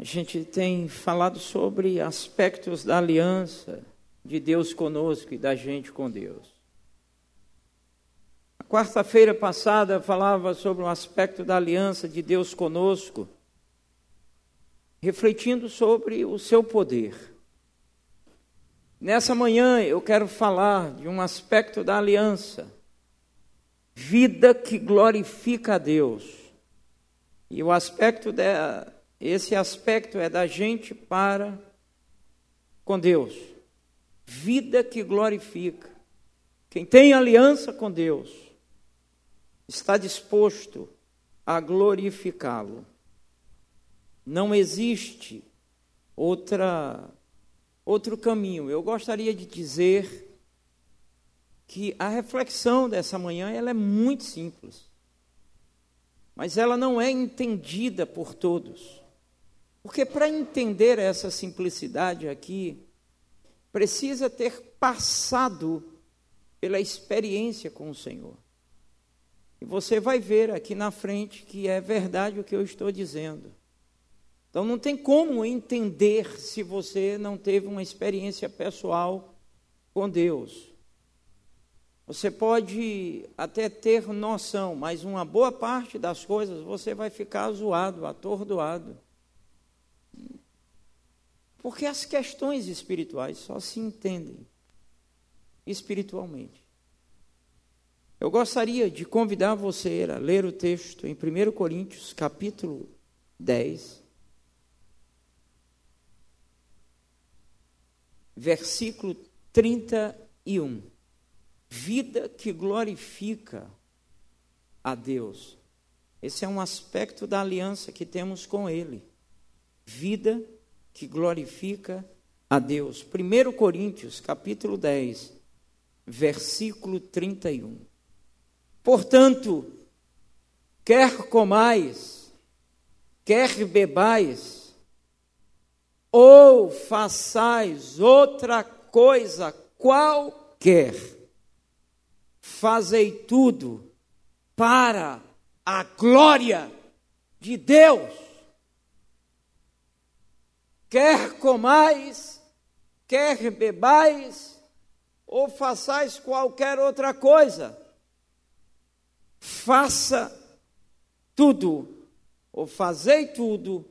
A gente tem falado sobre aspectos da aliança de Deus conosco e da gente com Deus. A quarta-feira passada falava sobre o aspecto da aliança de Deus conosco, refletindo sobre o seu poder. Nessa manhã eu quero falar de um aspecto da aliança, vida que glorifica a Deus. E o aspecto da esse aspecto é da gente para com Deus. Vida que glorifica. Quem tem aliança com Deus está disposto a glorificá-lo. Não existe outra outro caminho. Eu gostaria de dizer que a reflexão dessa manhã ela é muito simples. Mas ela não é entendida por todos. Porque para entender essa simplicidade aqui, precisa ter passado pela experiência com o Senhor. E você vai ver aqui na frente que é verdade o que eu estou dizendo. Então não tem como entender se você não teve uma experiência pessoal com Deus. Você pode até ter noção, mas uma boa parte das coisas você vai ficar zoado, atordoado. Porque as questões espirituais só se entendem espiritualmente. Eu gostaria de convidar você a ler o texto em 1 Coríntios, capítulo 10, versículo 31. Vida que glorifica a Deus. Esse é um aspecto da aliança que temos com Ele. Vida que que glorifica a Deus. 1 Coríntios, capítulo 10, versículo 31. Portanto, quer comais, quer bebais, ou façais outra coisa qualquer, fazei tudo para a glória de Deus quer comais, quer bebais, ou façais qualquer outra coisa, faça tudo, ou fazei tudo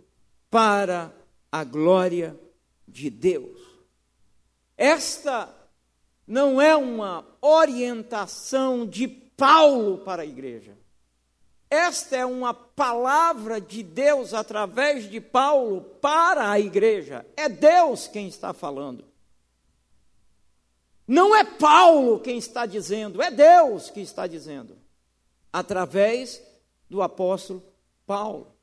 para a glória de Deus. Esta não é uma orientação de Paulo para a igreja. Esta é uma palavra de Deus através de Paulo para a igreja. É Deus quem está falando. Não é Paulo quem está dizendo, é Deus que está dizendo, através do apóstolo Paulo.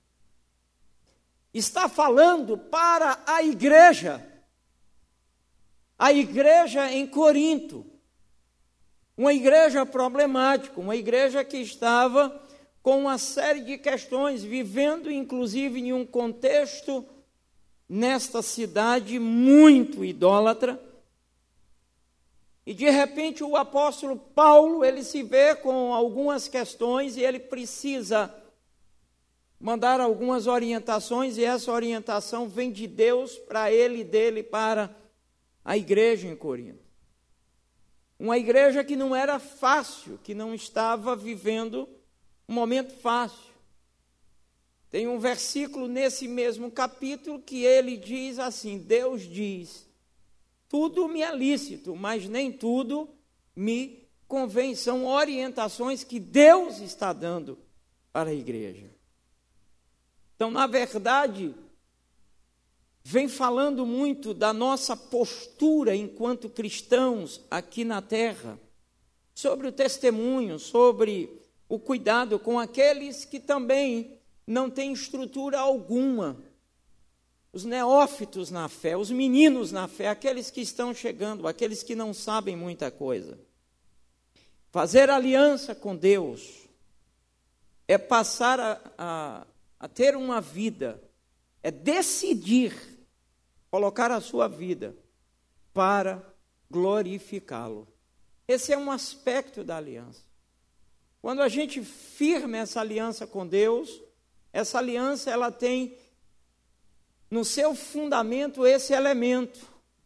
Está falando para a igreja, a igreja em Corinto, uma igreja problemática, uma igreja que estava com uma série de questões, vivendo inclusive em um contexto nesta cidade muito idólatra. E de repente o apóstolo Paulo, ele se vê com algumas questões e ele precisa mandar algumas orientações e essa orientação vem de Deus para ele e dele para a igreja em Corinto. Uma igreja que não era fácil, que não estava vivendo um momento fácil. Tem um versículo nesse mesmo capítulo que ele diz assim: Deus diz: tudo me é lícito, mas nem tudo me convém. São orientações que Deus está dando para a igreja. Então, na verdade, vem falando muito da nossa postura enquanto cristãos aqui na terra, sobre o testemunho, sobre o cuidado com aqueles que também não têm estrutura alguma. Os neófitos na fé, os meninos na fé, aqueles que estão chegando, aqueles que não sabem muita coisa. Fazer aliança com Deus é passar a, a, a ter uma vida, é decidir colocar a sua vida para glorificá-lo. Esse é um aspecto da aliança. Quando a gente firma essa aliança com Deus, essa aliança ela tem no seu fundamento esse elemento: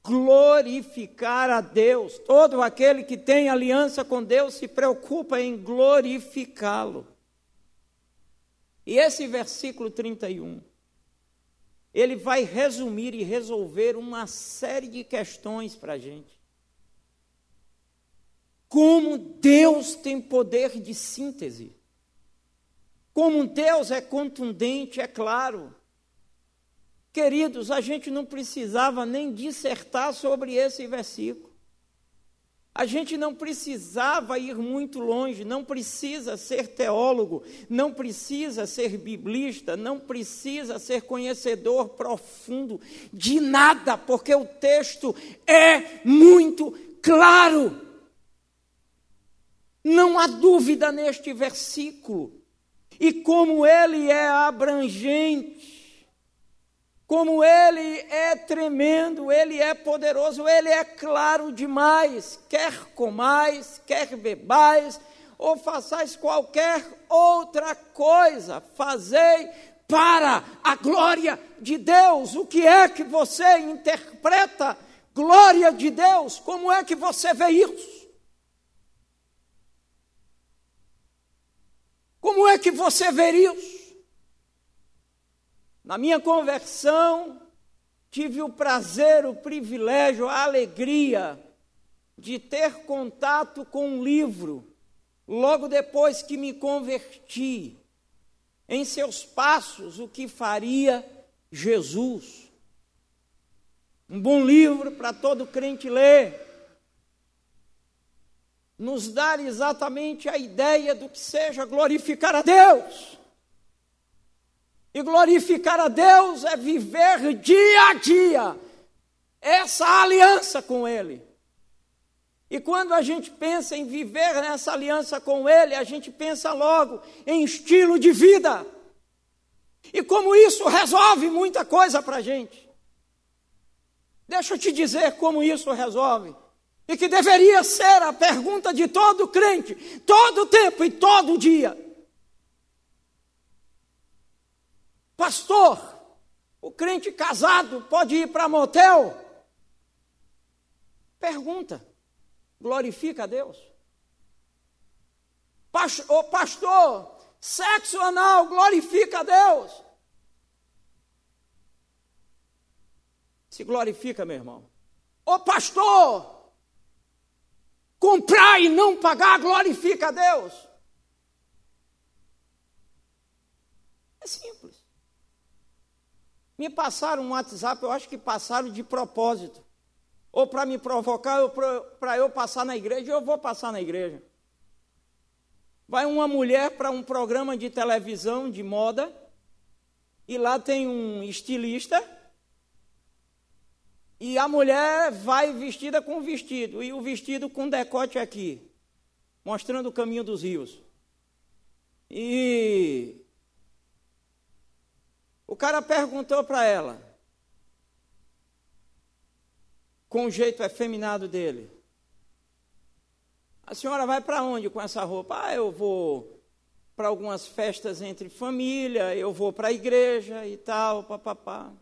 glorificar a Deus. Todo aquele que tem aliança com Deus se preocupa em glorificá-lo. E esse versículo 31, ele vai resumir e resolver uma série de questões para a gente. Como Deus tem poder de síntese. Como Deus é contundente, é claro. Queridos, a gente não precisava nem dissertar sobre esse versículo. A gente não precisava ir muito longe, não precisa ser teólogo, não precisa ser biblista, não precisa ser conhecedor profundo de nada, porque o texto é muito claro. Não há dúvida neste versículo. E como ele é abrangente, como ele é tremendo, ele é poderoso, ele é claro demais. Quer comais, quer bebais, ou façais qualquer outra coisa, fazei para a glória de Deus. O que é que você interpreta glória de Deus? Como é que você vê isso? Como é que você vê isso? Na minha conversão, tive o prazer, o privilégio, a alegria de ter contato com um livro, logo depois que me converti, em seus passos, o que faria Jesus. Um bom livro para todo crente ler nos dar exatamente a ideia do que seja glorificar a Deus. E glorificar a Deus é viver dia a dia essa aliança com Ele. E quando a gente pensa em viver nessa aliança com Ele, a gente pensa logo em estilo de vida. E como isso resolve muita coisa para a gente. Deixa eu te dizer como isso resolve e que deveria ser a pergunta de todo crente, todo tempo e todo dia. Pastor, o crente casado pode ir para motel? Pergunta, glorifica a Deus. O pastor, sexo anal glorifica a Deus? Se glorifica, meu irmão. O pastor, Comprar e não pagar glorifica a Deus. É simples. Me passaram um WhatsApp, eu acho que passaram de propósito. Ou para me provocar, para eu passar na igreja, eu vou passar na igreja. Vai uma mulher para um programa de televisão de moda, e lá tem um estilista e a mulher vai vestida com vestido, e o vestido com decote aqui, mostrando o caminho dos rios. E o cara perguntou para ela, com o jeito efeminado dele: A senhora vai para onde com essa roupa? Ah, eu vou para algumas festas entre família, eu vou para a igreja e tal, papapá.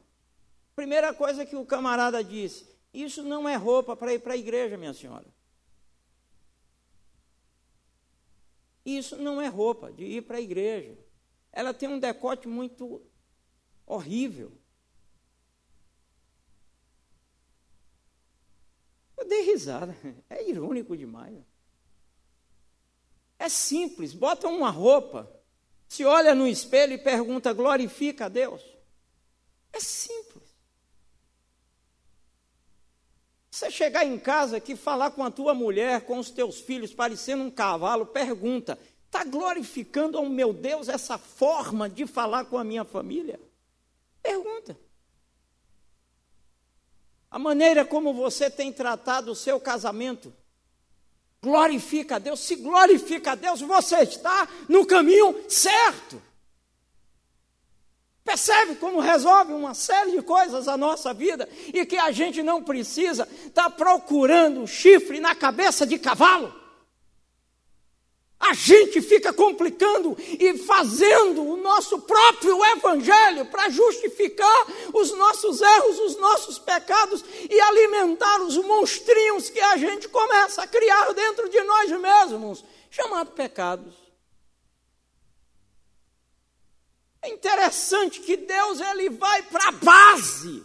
Primeira coisa que o camarada disse: Isso não é roupa para ir para a igreja, minha senhora. Isso não é roupa de ir para a igreja. Ela tem um decote muito horrível. Eu dei risada. É irônico demais. É simples. Bota uma roupa, se olha no espelho e pergunta: glorifica a Deus. É simples. Você chegar em casa aqui, falar com a tua mulher, com os teus filhos, parecendo um cavalo, pergunta: está glorificando ao meu Deus essa forma de falar com a minha família? Pergunta. A maneira como você tem tratado o seu casamento glorifica a Deus. Se glorifica a Deus, você está no caminho certo. Percebe como resolve uma série de coisas a nossa vida e que a gente não precisa estar tá procurando chifre na cabeça de cavalo. A gente fica complicando e fazendo o nosso próprio evangelho para justificar os nossos erros, os nossos pecados e alimentar os monstrinhos que a gente começa a criar dentro de nós mesmos, chamados pecados. É interessante que Deus ele vai para a base.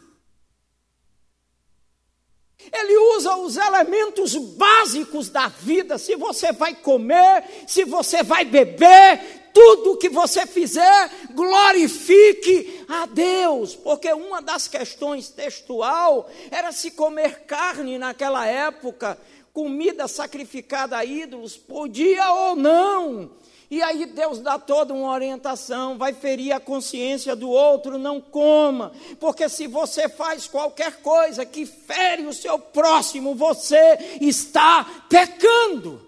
Ele usa os elementos básicos da vida. Se você vai comer, se você vai beber, tudo que você fizer, glorifique a Deus, porque uma das questões textual era se comer carne naquela época, comida sacrificada a ídolos, podia ou não. E aí Deus dá toda uma orientação, vai ferir a consciência do outro, não coma, porque se você faz qualquer coisa que fere o seu próximo, você está pecando.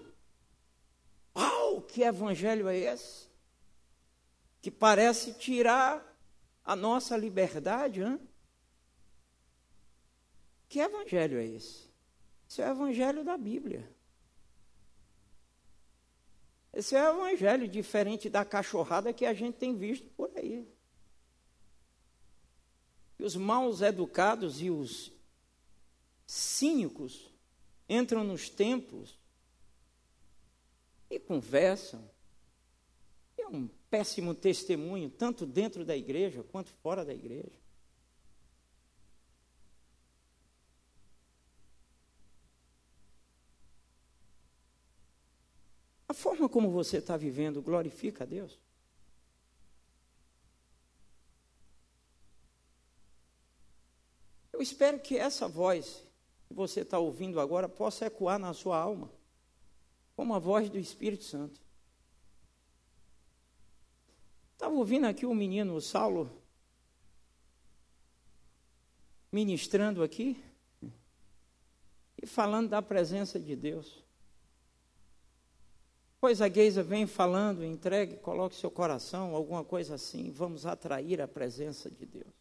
Uau, que evangelho é esse? que parece tirar a nossa liberdade. Hein? Que evangelho é esse? Esse é o evangelho da Bíblia. Esse é o evangelho diferente da cachorrada que a gente tem visto por aí. E os maus educados e os cínicos entram nos templos e conversam. É um péssimo testemunho, tanto dentro da igreja quanto fora da igreja. A forma como você está vivendo glorifica a Deus? Eu espero que essa voz que você está ouvindo agora possa ecoar na sua alma, como a voz do Espírito Santo. Estava ouvindo aqui o menino o Saulo ministrando aqui e falando da presença de Deus. Pois a Geisa vem falando, entregue, coloque seu coração, alguma coisa assim, vamos atrair a presença de Deus.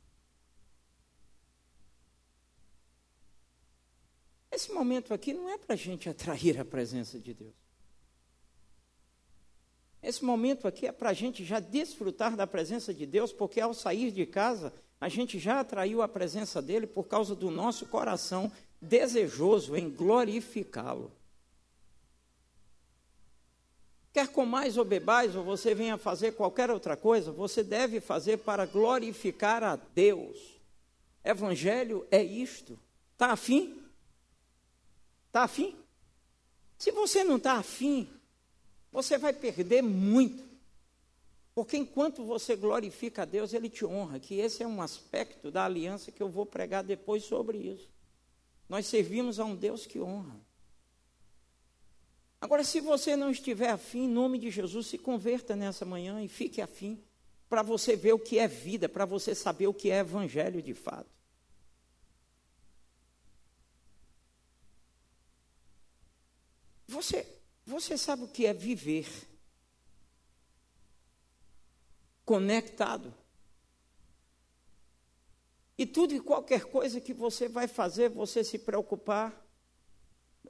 Esse momento aqui não é para a gente atrair a presença de Deus. Esse momento aqui é para a gente já desfrutar da presença de Deus, porque ao sair de casa, a gente já atraiu a presença dele por causa do nosso coração desejoso em glorificá-lo. Quer comais ou bebais, ou você venha fazer qualquer outra coisa, você deve fazer para glorificar a Deus. Evangelho é isto. Está afim? Está afim? Se você não está afim, você vai perder muito. Porque enquanto você glorifica a Deus, Ele te honra, que esse é um aspecto da aliança que eu vou pregar depois sobre isso. Nós servimos a um Deus que honra. Agora, se você não estiver afim, em nome de Jesus, se converta nessa manhã e fique afim, para você ver o que é vida, para você saber o que é evangelho de fato. Você você sabe o que é viver conectado? E tudo e qualquer coisa que você vai fazer, você se preocupar.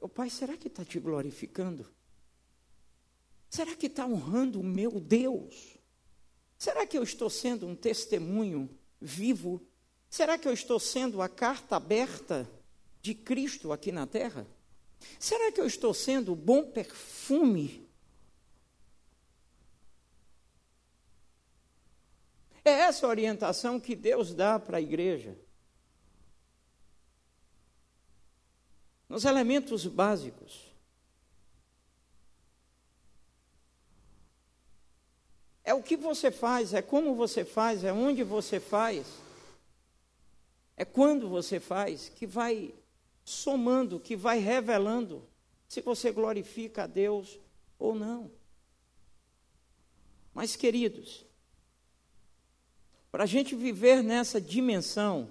Meu pai, será que está te glorificando? Será que está honrando o meu Deus? Será que eu estou sendo um testemunho vivo? Será que eu estou sendo a carta aberta de Cristo aqui na terra? Será que eu estou sendo bom perfume? É essa a orientação que Deus dá para a igreja. Nos elementos básicos. É o que você faz, é como você faz, é onde você faz, é quando você faz, que vai somando, que vai revelando se você glorifica a Deus ou não. Mas, queridos, para a gente viver nessa dimensão,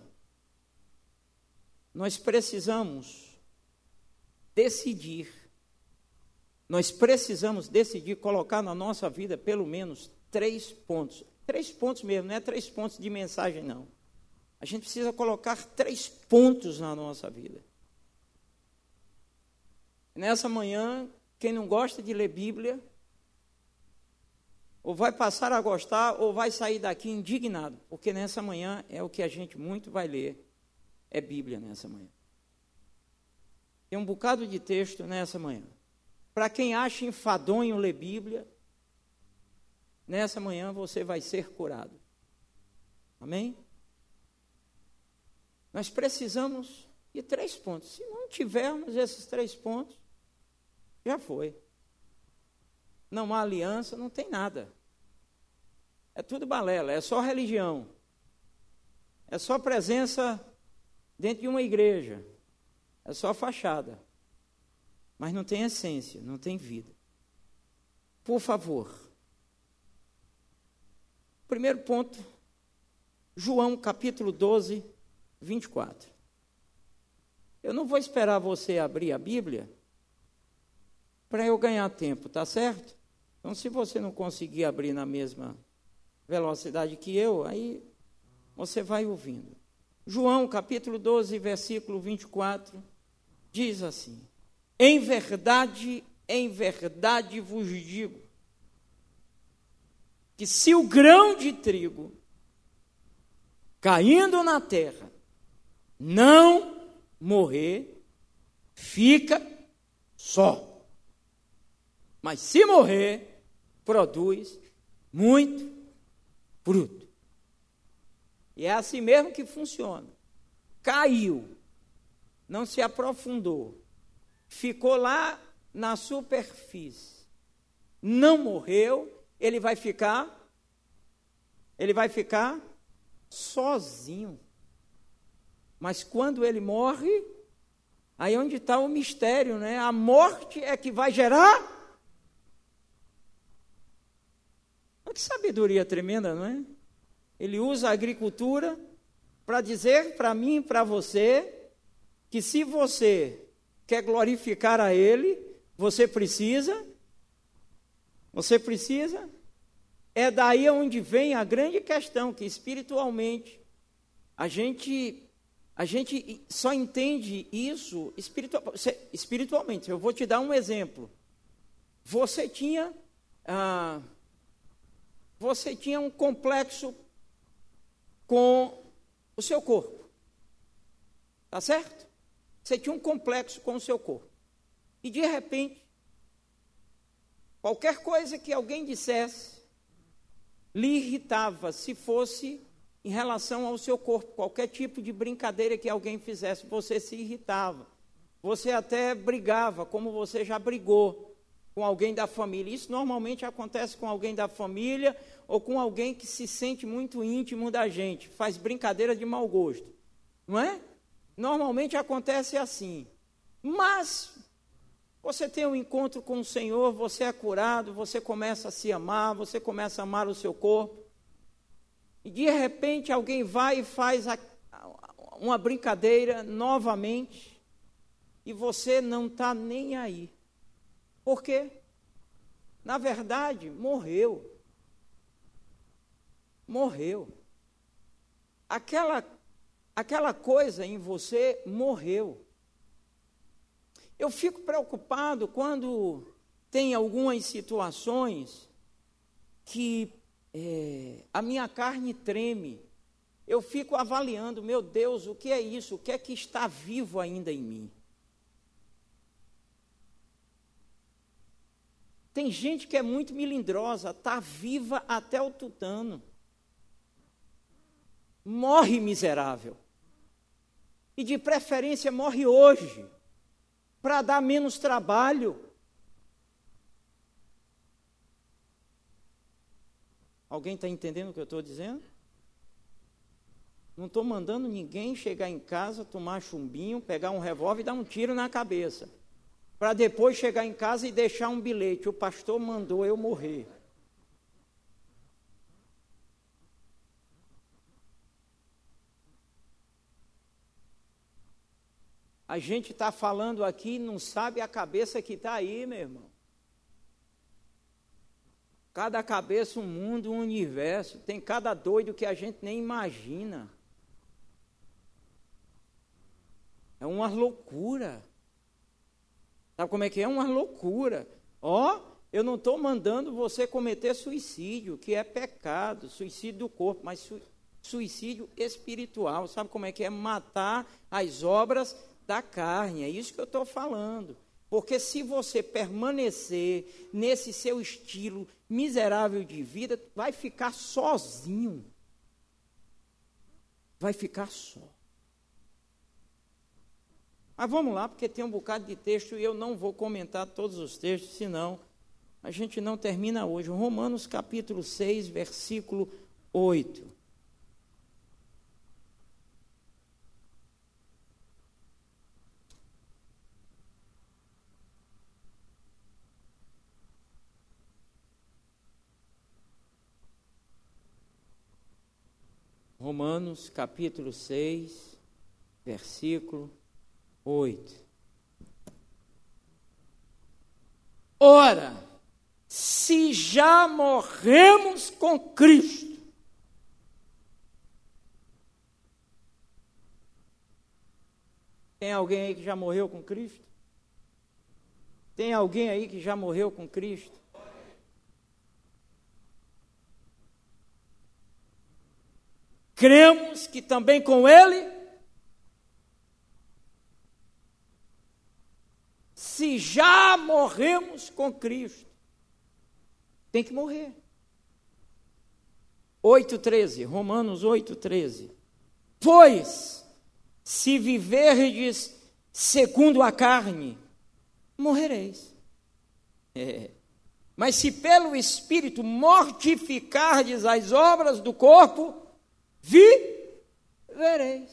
nós precisamos decidir, nós precisamos decidir colocar na nossa vida pelo menos três pontos. Três pontos mesmo, não é três pontos de mensagem, não. A gente precisa colocar três pontos na nossa vida. Nessa manhã, quem não gosta de ler Bíblia, ou vai passar a gostar, ou vai sair daqui indignado, porque nessa manhã é o que a gente muito vai ler, é Bíblia nessa manhã. Tem um bocado de texto nessa manhã. Para quem acha enfadonho ler Bíblia, nessa manhã você vai ser curado. Amém? Nós precisamos de três pontos. Se não tivermos esses três pontos, já foi. Não há aliança, não tem nada. É tudo balela, é só religião. É só presença dentro de uma igreja. É só fachada. Mas não tem essência, não tem vida. Por favor. Primeiro ponto, João capítulo 12, 24. Eu não vou esperar você abrir a Bíblia para eu ganhar tempo, tá certo? Então, se você não conseguir abrir na mesma velocidade que eu, aí você vai ouvindo. João, capítulo 12, versículo 24, diz assim: Em verdade, em verdade vos digo, que se o grão de trigo caindo na terra não morrer, fica só. Mas se morrer, produz muito fruto. E é assim mesmo que funciona. Caiu, não se aprofundou, ficou lá na superfície, não morreu, ele vai ficar, ele vai ficar sozinho. Mas quando ele morre, aí onde está o mistério, né? A morte é que vai gerar Que sabedoria tremenda, não é? Ele usa a agricultura para dizer para mim e para você que se você quer glorificar a Ele, você precisa, você precisa, é daí onde vem a grande questão, que espiritualmente a gente a gente só entende isso espiritual, espiritualmente. Eu vou te dar um exemplo. Você tinha ah, você tinha um complexo com o seu corpo. Tá certo? Você tinha um complexo com o seu corpo. E de repente, qualquer coisa que alguém dissesse lhe irritava se fosse em relação ao seu corpo, qualquer tipo de brincadeira que alguém fizesse, você se irritava. Você até brigava, como você já brigou com alguém da família. Isso normalmente acontece com alguém da família ou com alguém que se sente muito íntimo da gente, faz brincadeira de mau gosto. Não é? Normalmente acontece assim. Mas você tem um encontro com o Senhor, você é curado, você começa a se amar, você começa a amar o seu corpo. E de repente alguém vai e faz a, uma brincadeira novamente e você não está nem aí. Por quê? Na verdade, morreu. Morreu. Aquela, aquela coisa em você morreu. Eu fico preocupado quando tem algumas situações que é, a minha carne treme. Eu fico avaliando, meu Deus, o que é isso? O que é que está vivo ainda em mim? Tem gente que é muito milindrosa, está viva até o tutano. Morre miserável. E de preferência morre hoje, para dar menos trabalho. Alguém está entendendo o que eu estou dizendo? Não estou mandando ninguém chegar em casa, tomar chumbinho, pegar um revólver e dar um tiro na cabeça para depois chegar em casa e deixar um bilhete. O pastor mandou eu morrer. A gente está falando aqui não sabe a cabeça que está aí, meu irmão. Cada cabeça um mundo, um universo. Tem cada doido que a gente nem imagina. É uma loucura. Sabe como é que é? Uma loucura. Ó, oh, Eu não estou mandando você cometer suicídio, que é pecado, suicídio do corpo, mas su suicídio espiritual. Sabe como é que é? Matar as obras da carne. É isso que eu estou falando. Porque se você permanecer nesse seu estilo miserável de vida, vai ficar sozinho. Vai ficar só. Mas vamos lá, porque tem um bocado de texto e eu não vou comentar todos os textos, senão a gente não termina hoje. Romanos capítulo 6, versículo 8. Romanos capítulo 6, versículo 8. Ora, se já morremos com Cristo, tem alguém aí que já morreu com Cristo? Tem alguém aí que já morreu com Cristo? Cremos que também com Ele, se já morremos com Cristo, tem que morrer. 8,13, Romanos 8,13. Pois, se viverdes segundo a carne, morrereis. É. Mas se pelo Espírito mortificardes as obras do corpo, vivereis.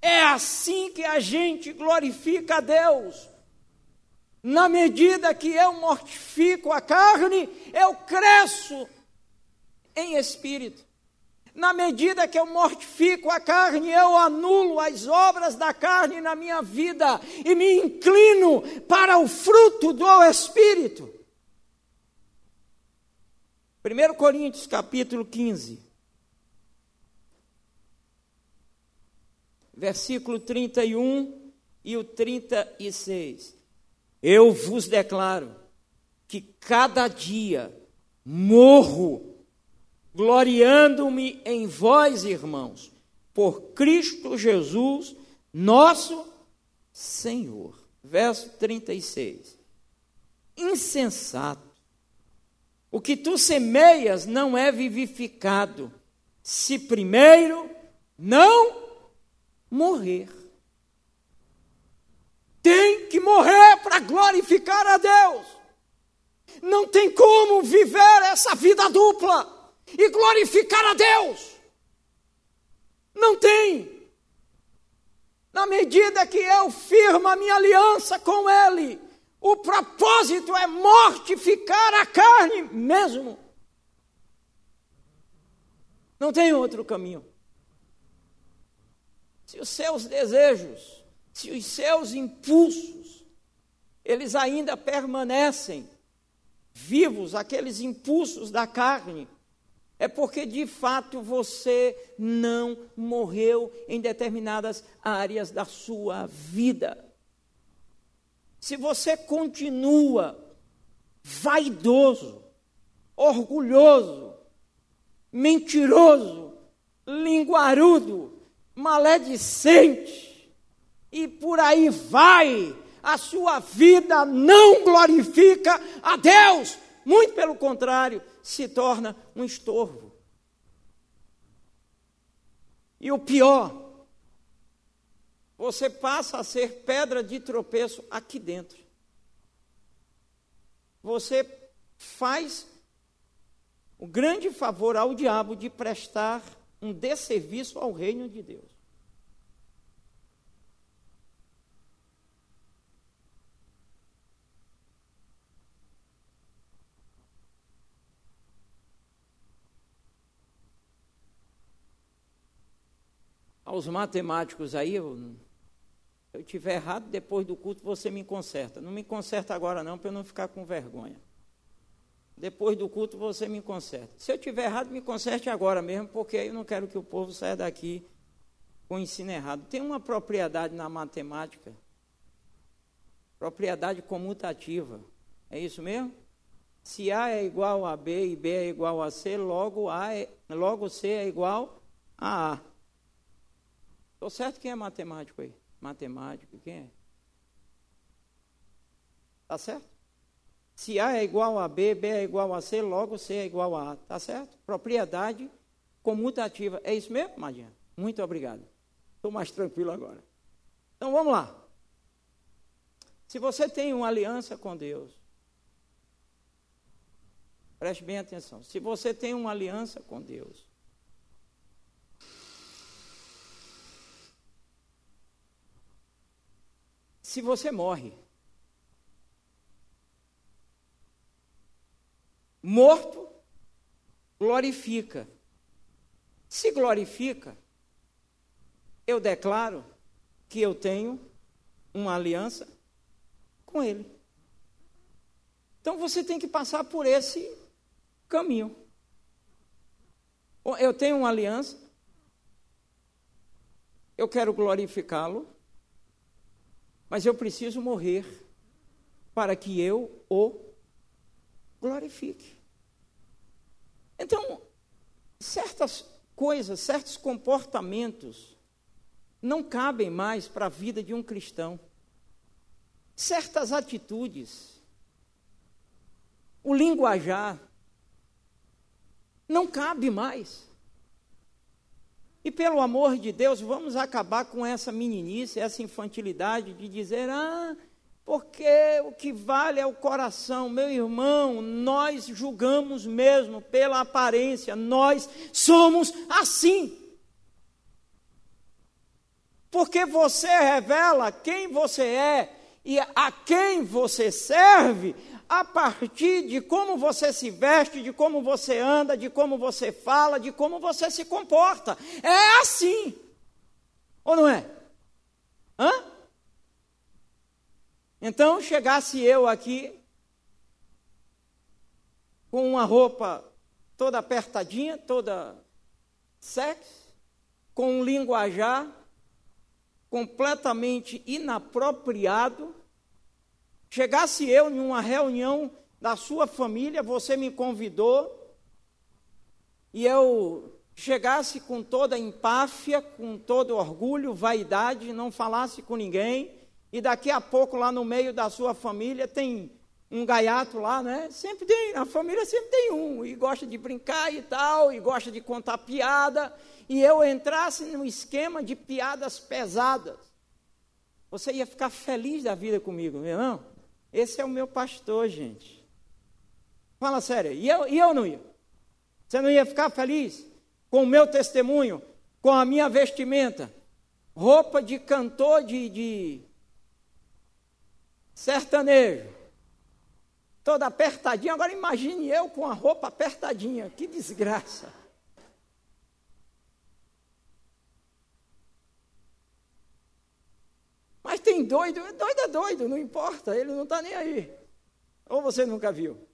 É assim que a gente glorifica a Deus. Na medida que eu mortifico a carne, eu cresço em espírito. Na medida que eu mortifico a carne, eu anulo as obras da carne na minha vida e me inclino para o fruto do Espírito. 1 Coríntios capítulo 15. Versículo 31 e o 36. Eu vos declaro que cada dia morro gloriando-me em vós, irmãos, por Cristo Jesus, nosso Senhor. Verso 36. Insensato. O que tu semeias não é vivificado, se primeiro não morrer. Tem que morrer para glorificar a Deus. Não tem como viver essa vida dupla e glorificar a Deus. Não tem. Na medida que eu firmo a minha aliança com Ele, o propósito é mortificar a carne mesmo. Não tem outro caminho se os seus desejos, se os seus impulsos, eles ainda permanecem vivos, aqueles impulsos da carne, é porque de fato você não morreu em determinadas áreas da sua vida. Se você continua vaidoso, orgulhoso, mentiroso, linguarudo, maledicente, e por aí vai, a sua vida não glorifica a Deus, muito pelo contrário, se torna um estorvo. E o pior, você passa a ser pedra de tropeço aqui dentro. Você faz o grande favor ao diabo de prestar um desserviço ao reino de Deus. Aos matemáticos aí, eu, eu tiver errado, depois do culto você me conserta. Não me conserta agora não, para eu não ficar com vergonha. Depois do culto você me conserta. Se eu tiver errado, me conserte agora mesmo, porque eu não quero que o povo saia daqui com o ensino errado. Tem uma propriedade na matemática, propriedade comutativa. É isso mesmo? Se A é igual a B e B é igual a C, logo, a é, logo C é igual a A. Estou certo quem é matemático aí? Matemático, quem é? Está certo? Se A é igual a B, B é igual a C, logo C é igual a A. Está certo? Propriedade comutativa. É isso mesmo, Madinha? Muito obrigado. Estou mais tranquilo agora. Então vamos lá. Se você tem uma aliança com Deus, preste bem atenção. Se você tem uma aliança com Deus, se você morre, morto, glorifica. Se glorifica, eu declaro que eu tenho uma aliança com Ele. Então você tem que passar por esse caminho. Eu tenho uma aliança, eu quero glorificá-lo, mas eu preciso morrer para que eu o glorifique. Então, certas coisas, certos comportamentos não cabem mais para a vida de um cristão. Certas atitudes, o linguajar, não cabe mais. E pelo amor de Deus, vamos acabar com essa meninice, essa infantilidade de dizer: ah, porque o que vale é o coração. Meu irmão, nós julgamos mesmo pela aparência, nós somos assim. Porque você revela quem você é e a quem você serve a partir de como você se veste, de como você anda, de como você fala, de como você se comporta. É assim. Ou não é? Hã? Então, chegasse eu aqui com uma roupa toda apertadinha, toda sexy, com um linguajar completamente inapropriado, chegasse eu em uma reunião da sua família, você me convidou, e eu chegasse com toda empáfia, com todo orgulho, vaidade, não falasse com ninguém, e daqui a pouco lá no meio da sua família tem um gaiato lá, né? Sempre tem, na família sempre tem um, e gosta de brincar e tal, e gosta de contar piada, e eu entrasse num esquema de piadas pesadas. Você ia ficar feliz da vida comigo, meu irmão? Esse é o meu pastor, gente. Fala sério, e eu, e eu não ia? Você não ia ficar feliz com o meu testemunho, com a minha vestimenta? Roupa de cantor de, de sertanejo, toda apertadinha. Agora imagine eu com a roupa apertadinha, que desgraça. Mas tem doido, doido é doido, não importa, ele não está nem aí. Ou você nunca viu?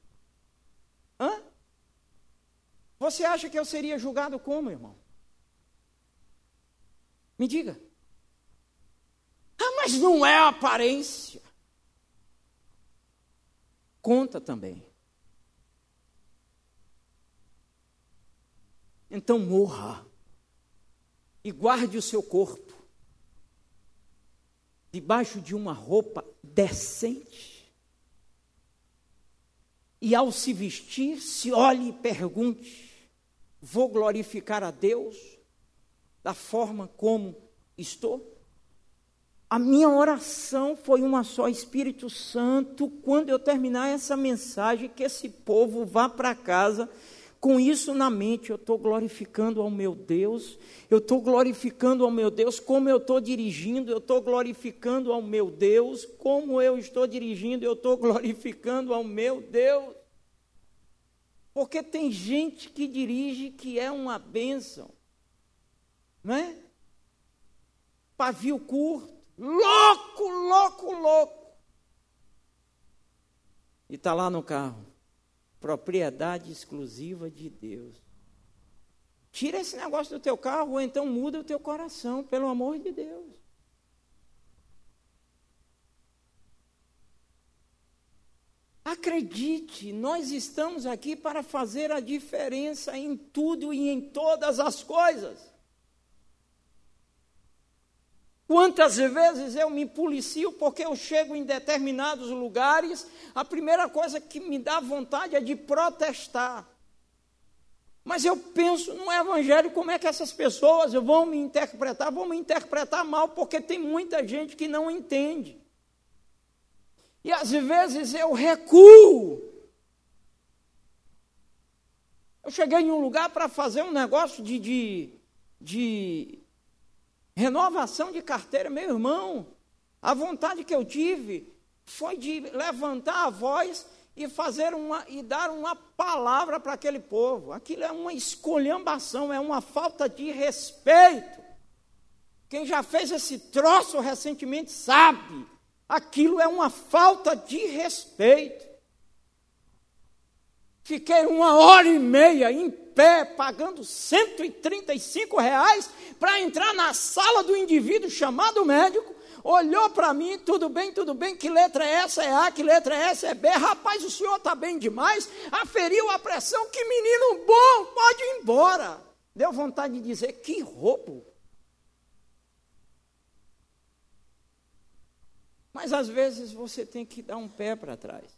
Hã? Você acha que eu seria julgado como, irmão? Me diga. Ah, mas não é aparência conta também. Então morra e guarde o seu corpo debaixo de uma roupa decente. E ao se vestir, se olhe e pergunte: vou glorificar a Deus da forma como estou? A minha oração foi uma só, Espírito Santo, quando eu terminar essa mensagem, que esse povo vá para casa com isso na mente. Eu estou glorificando ao meu Deus, eu estou glorificando ao meu Deus, como eu estou dirigindo, eu estou glorificando ao meu Deus, como eu estou dirigindo, eu estou glorificando ao meu Deus. Porque tem gente que dirige que é uma bênção, não é? Pavio curto louco, louco, louco. E está lá no carro. Propriedade exclusiva de Deus. Tira esse negócio do teu carro, ou então muda o teu coração, pelo amor de Deus. Acredite, nós estamos aqui para fazer a diferença em tudo e em todas as coisas. Quantas vezes eu me policio porque eu chego em determinados lugares, a primeira coisa que me dá vontade é de protestar. Mas eu penso no Evangelho, como é que essas pessoas vão me interpretar? Vão me interpretar mal, porque tem muita gente que não entende. E às vezes eu recuo. Eu cheguei em um lugar para fazer um negócio de, de, de renovação de carteira, meu irmão. A vontade que eu tive foi de levantar a voz e fazer uma e dar uma palavra para aquele povo. Aquilo é uma escolhambação, é uma falta de respeito. Quem já fez esse troço recentemente sabe. Aquilo é uma falta de respeito. Fiquei uma hora e meia em pé, pagando 135 reais para entrar na sala do indivíduo chamado médico olhou para mim, tudo bem, tudo bem, que letra é essa? É A, que letra é essa? É B. Rapaz, o senhor está bem demais, aferiu a pressão, que menino bom, pode ir embora. Deu vontade de dizer, que roubo. Mas às vezes você tem que dar um pé para trás.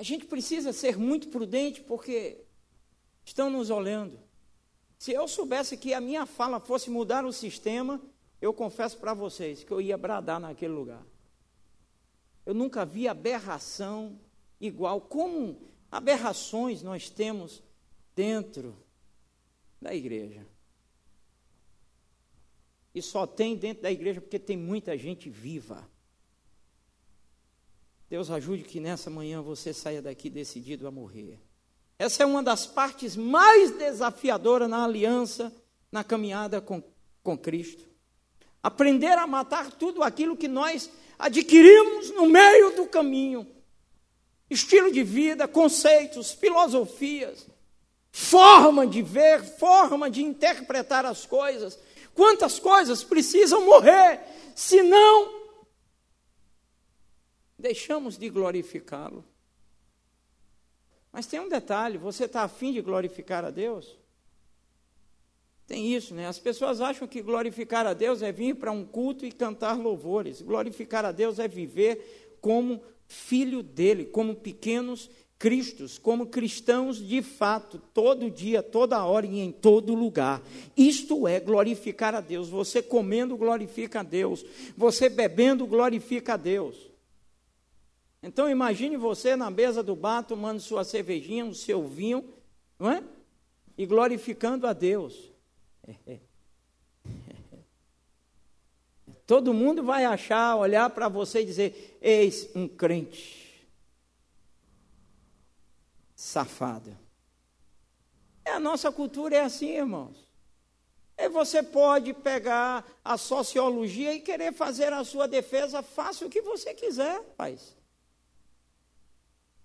A gente precisa ser muito prudente porque estão nos olhando. Se eu soubesse que a minha fala fosse mudar o sistema, eu confesso para vocês que eu ia bradar naquele lugar. Eu nunca vi aberração igual. Como aberrações nós temos dentro da igreja? E só tem dentro da igreja porque tem muita gente viva. Deus ajude que nessa manhã você saia daqui decidido a morrer. Essa é uma das partes mais desafiadoras na aliança, na caminhada com, com Cristo. Aprender a matar tudo aquilo que nós adquirimos no meio do caminho. Estilo de vida, conceitos, filosofias, forma de ver, forma de interpretar as coisas. Quantas coisas precisam morrer, senão deixamos de glorificá-lo. Mas tem um detalhe: você está afim de glorificar a Deus? Tem isso, né? As pessoas acham que glorificar a Deus é vir para um culto e cantar louvores. Glorificar a Deus é viver como filho dele, como pequenos cristos, como cristãos de fato, todo dia, toda hora e em todo lugar. Isto é glorificar a Deus. Você comendo glorifica a Deus, você bebendo glorifica a Deus. Então imagine você na mesa do bar tomando sua cervejinha, o seu vinho, não é? E glorificando a Deus. Todo mundo vai achar, olhar para você e dizer: Eis um crente safado. É, a nossa cultura é assim, irmãos. E você pode pegar a sociologia e querer fazer a sua defesa, faça o que você quiser, paz.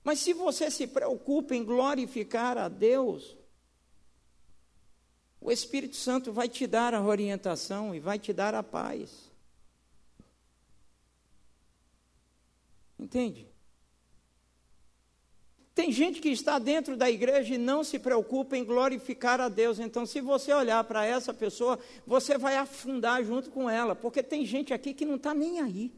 Mas se você se preocupa em glorificar a Deus, o Espírito Santo vai te dar a orientação e vai te dar a paz. Entende? Tem gente que está dentro da igreja e não se preocupa em glorificar a Deus. Então, se você olhar para essa pessoa, você vai afundar junto com ela, porque tem gente aqui que não está nem aí.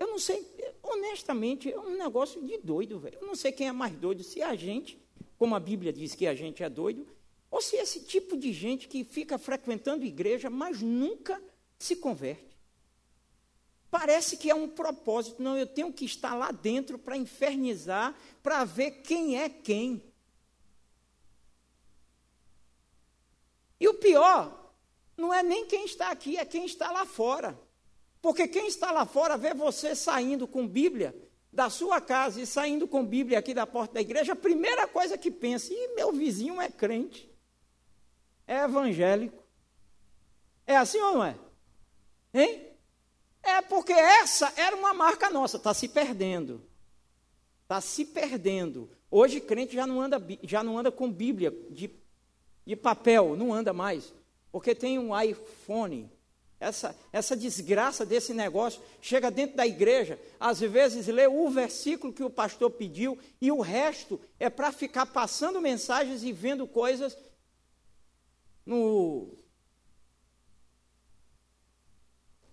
Eu não sei, honestamente, é um negócio de doido, velho. Eu não sei quem é mais doido, se a gente, como a Bíblia diz que a gente é doido, ou se esse tipo de gente que fica frequentando igreja, mas nunca se converte. Parece que é um propósito, não, eu tenho que estar lá dentro para infernizar, para ver quem é quem. E o pior, não é nem quem está aqui, é quem está lá fora. Porque quem está lá fora vê você saindo com Bíblia da sua casa e saindo com Bíblia aqui da porta da igreja, a primeira coisa que pensa, e meu vizinho é crente, é evangélico. É assim ou não é? Hein? É porque essa era uma marca nossa, está se perdendo. Está se perdendo. Hoje crente já não anda, já não anda com Bíblia de, de papel, não anda mais. Porque tem um iPhone, essa, essa desgraça desse negócio chega dentro da igreja, às vezes lê o versículo que o pastor pediu e o resto é para ficar passando mensagens e vendo coisas no.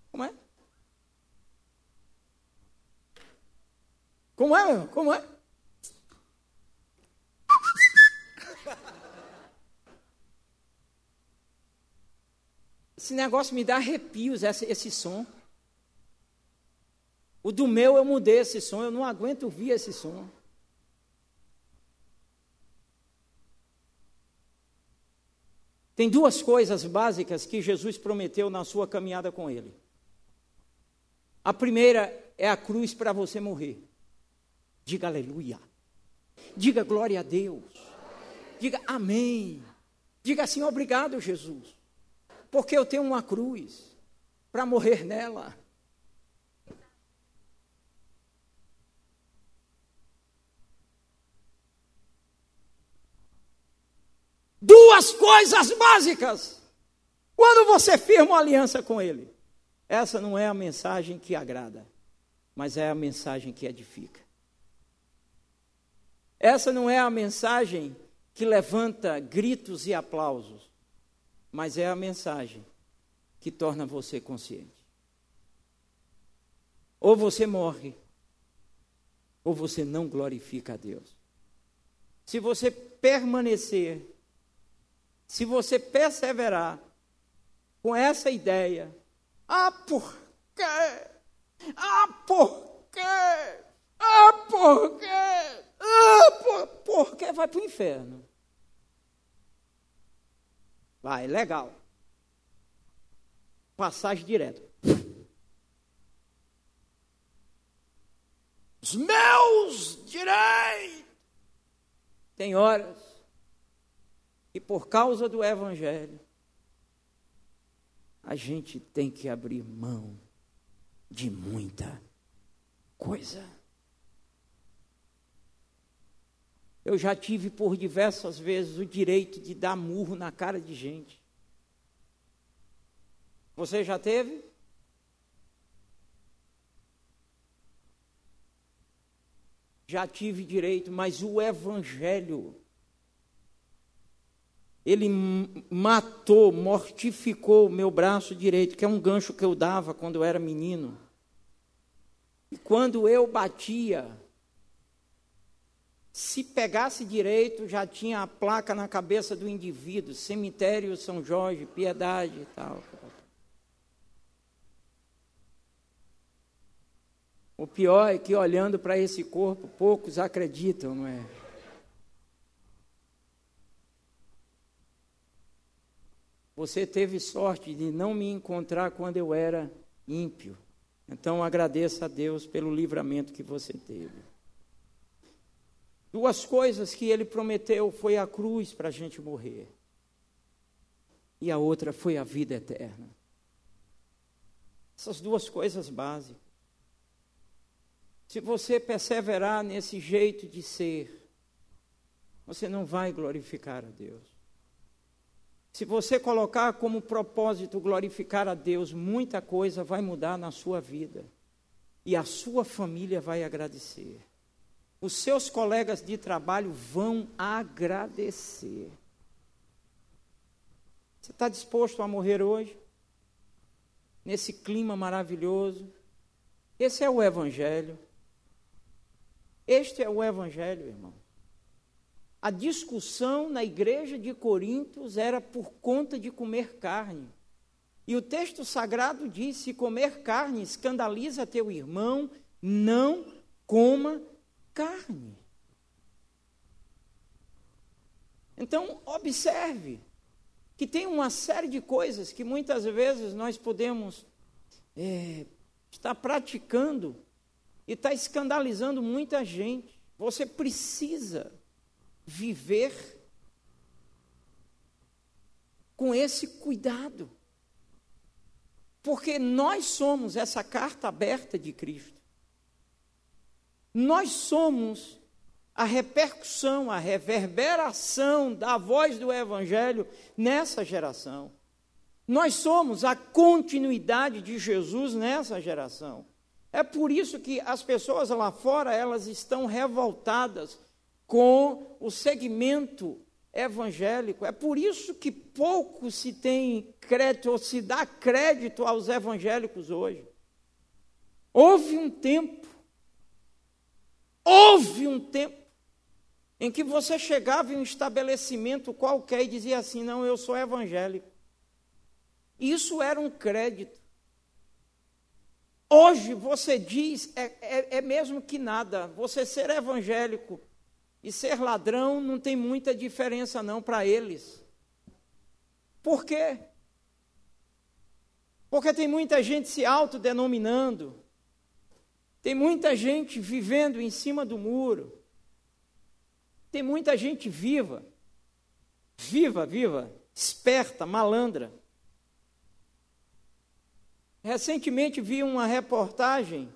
Como é? Como é? Como é? Esse negócio me dá arrepios, esse, esse som. O do meu eu mudei esse som, eu não aguento ouvir esse som. Tem duas coisas básicas que Jesus prometeu na sua caminhada com ele. A primeira é a cruz para você morrer. Diga aleluia. Diga glória a Deus. Diga amém. Diga assim, obrigado, Jesus porque eu tenho uma cruz para morrer nela. Duas coisas básicas. Quando você firma uma aliança com Ele, essa não é a mensagem que agrada, mas é a mensagem que edifica. Essa não é a mensagem que levanta gritos e aplausos, mas é a mensagem que torna você consciente. Ou você morre, ou você não glorifica a Deus. Se você permanecer, se você perseverar com essa ideia, ah, por quê? Ah, por quê? Ah, por quê? Ah, por, por quê? Vai para o inferno. Vai, legal. Passagem direta. Os meus direitos. Tem horas que por causa do Evangelho, a gente tem que abrir mão de muita coisa. Eu já tive por diversas vezes o direito de dar murro na cara de gente. Você já teve? Já tive direito, mas o Evangelho, ele matou, mortificou o meu braço direito, que é um gancho que eu dava quando eu era menino. E quando eu batia, se pegasse direito, já tinha a placa na cabeça do indivíduo, cemitério São Jorge, piedade e tal. O pior é que olhando para esse corpo, poucos acreditam, não é? Você teve sorte de não me encontrar quando eu era ímpio. Então agradeça a Deus pelo livramento que você teve. Duas coisas que ele prometeu foi a cruz para a gente morrer. E a outra foi a vida eterna. Essas duas coisas básicas. Se você perseverar nesse jeito de ser, você não vai glorificar a Deus. Se você colocar como propósito glorificar a Deus, muita coisa vai mudar na sua vida. E a sua família vai agradecer os seus colegas de trabalho vão agradecer. Você está disposto a morrer hoje? Nesse clima maravilhoso? Esse é o Evangelho. Este é o Evangelho, irmão. A discussão na igreja de Coríntios era por conta de comer carne. E o texto sagrado diz: se comer carne escandaliza teu irmão, não coma carne. Então, observe que tem uma série de coisas que muitas vezes nós podemos é, estar praticando e está escandalizando muita gente. Você precisa viver com esse cuidado. Porque nós somos essa carta aberta de Cristo. Nós somos a repercussão, a reverberação da voz do Evangelho nessa geração. Nós somos a continuidade de Jesus nessa geração. É por isso que as pessoas lá fora, elas estão revoltadas com o segmento evangélico. É por isso que pouco se tem crédito, ou se dá crédito aos evangélicos hoje. Houve um tempo, houve um tempo, em que você chegava em um estabelecimento qualquer e dizia assim: não, eu sou evangélico. Isso era um crédito. Hoje você diz, é, é, é, mesmo que nada, você ser evangélico e ser ladrão não tem muita diferença não para eles. Por quê? Porque tem muita gente se autodenominando, tem muita gente vivendo em cima do muro, tem muita gente viva, viva, viva, esperta, malandra, Recentemente vi uma reportagem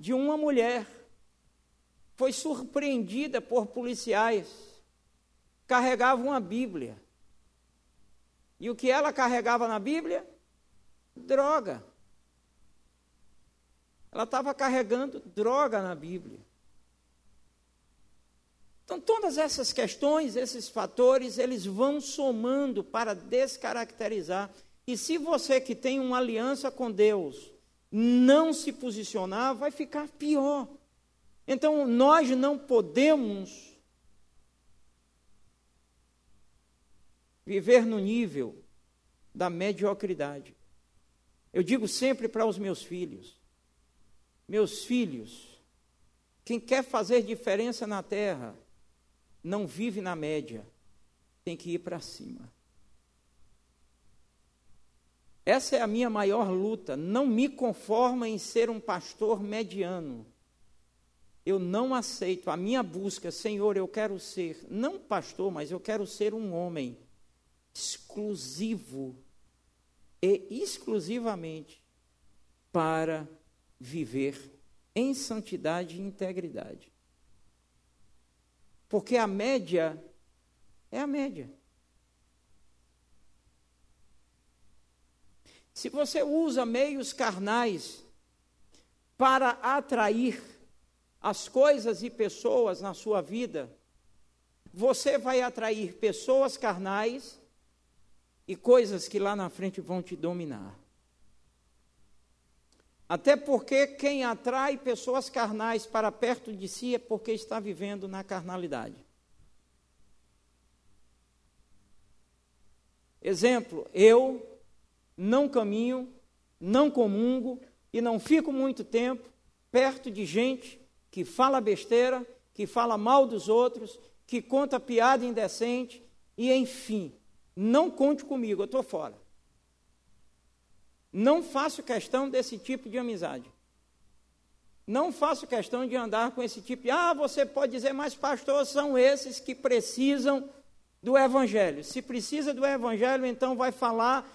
de uma mulher foi surpreendida por policiais. Carregava uma Bíblia. E o que ela carregava na Bíblia? Droga. Ela estava carregando droga na Bíblia. Então, todas essas questões, esses fatores, eles vão somando para descaracterizar e se você que tem uma aliança com Deus não se posicionar, vai ficar pior. Então nós não podemos viver no nível da mediocridade. Eu digo sempre para os meus filhos: meus filhos, quem quer fazer diferença na terra, não vive na média, tem que ir para cima. Essa é a minha maior luta. Não me conforma em ser um pastor mediano. Eu não aceito a minha busca, Senhor, eu quero ser, não pastor, mas eu quero ser um homem exclusivo e exclusivamente para viver em santidade e integridade. Porque a média é a média. Se você usa meios carnais para atrair as coisas e pessoas na sua vida, você vai atrair pessoas carnais e coisas que lá na frente vão te dominar. Até porque quem atrai pessoas carnais para perto de si é porque está vivendo na carnalidade. Exemplo, eu não caminho, não comungo e não fico muito tempo perto de gente que fala besteira, que fala mal dos outros, que conta piada indecente e, enfim, não conte comigo, eu estou fora. Não faço questão desse tipo de amizade. Não faço questão de andar com esse tipo. Ah, você pode dizer, mas pastor, são esses que precisam do Evangelho. Se precisa do Evangelho, então vai falar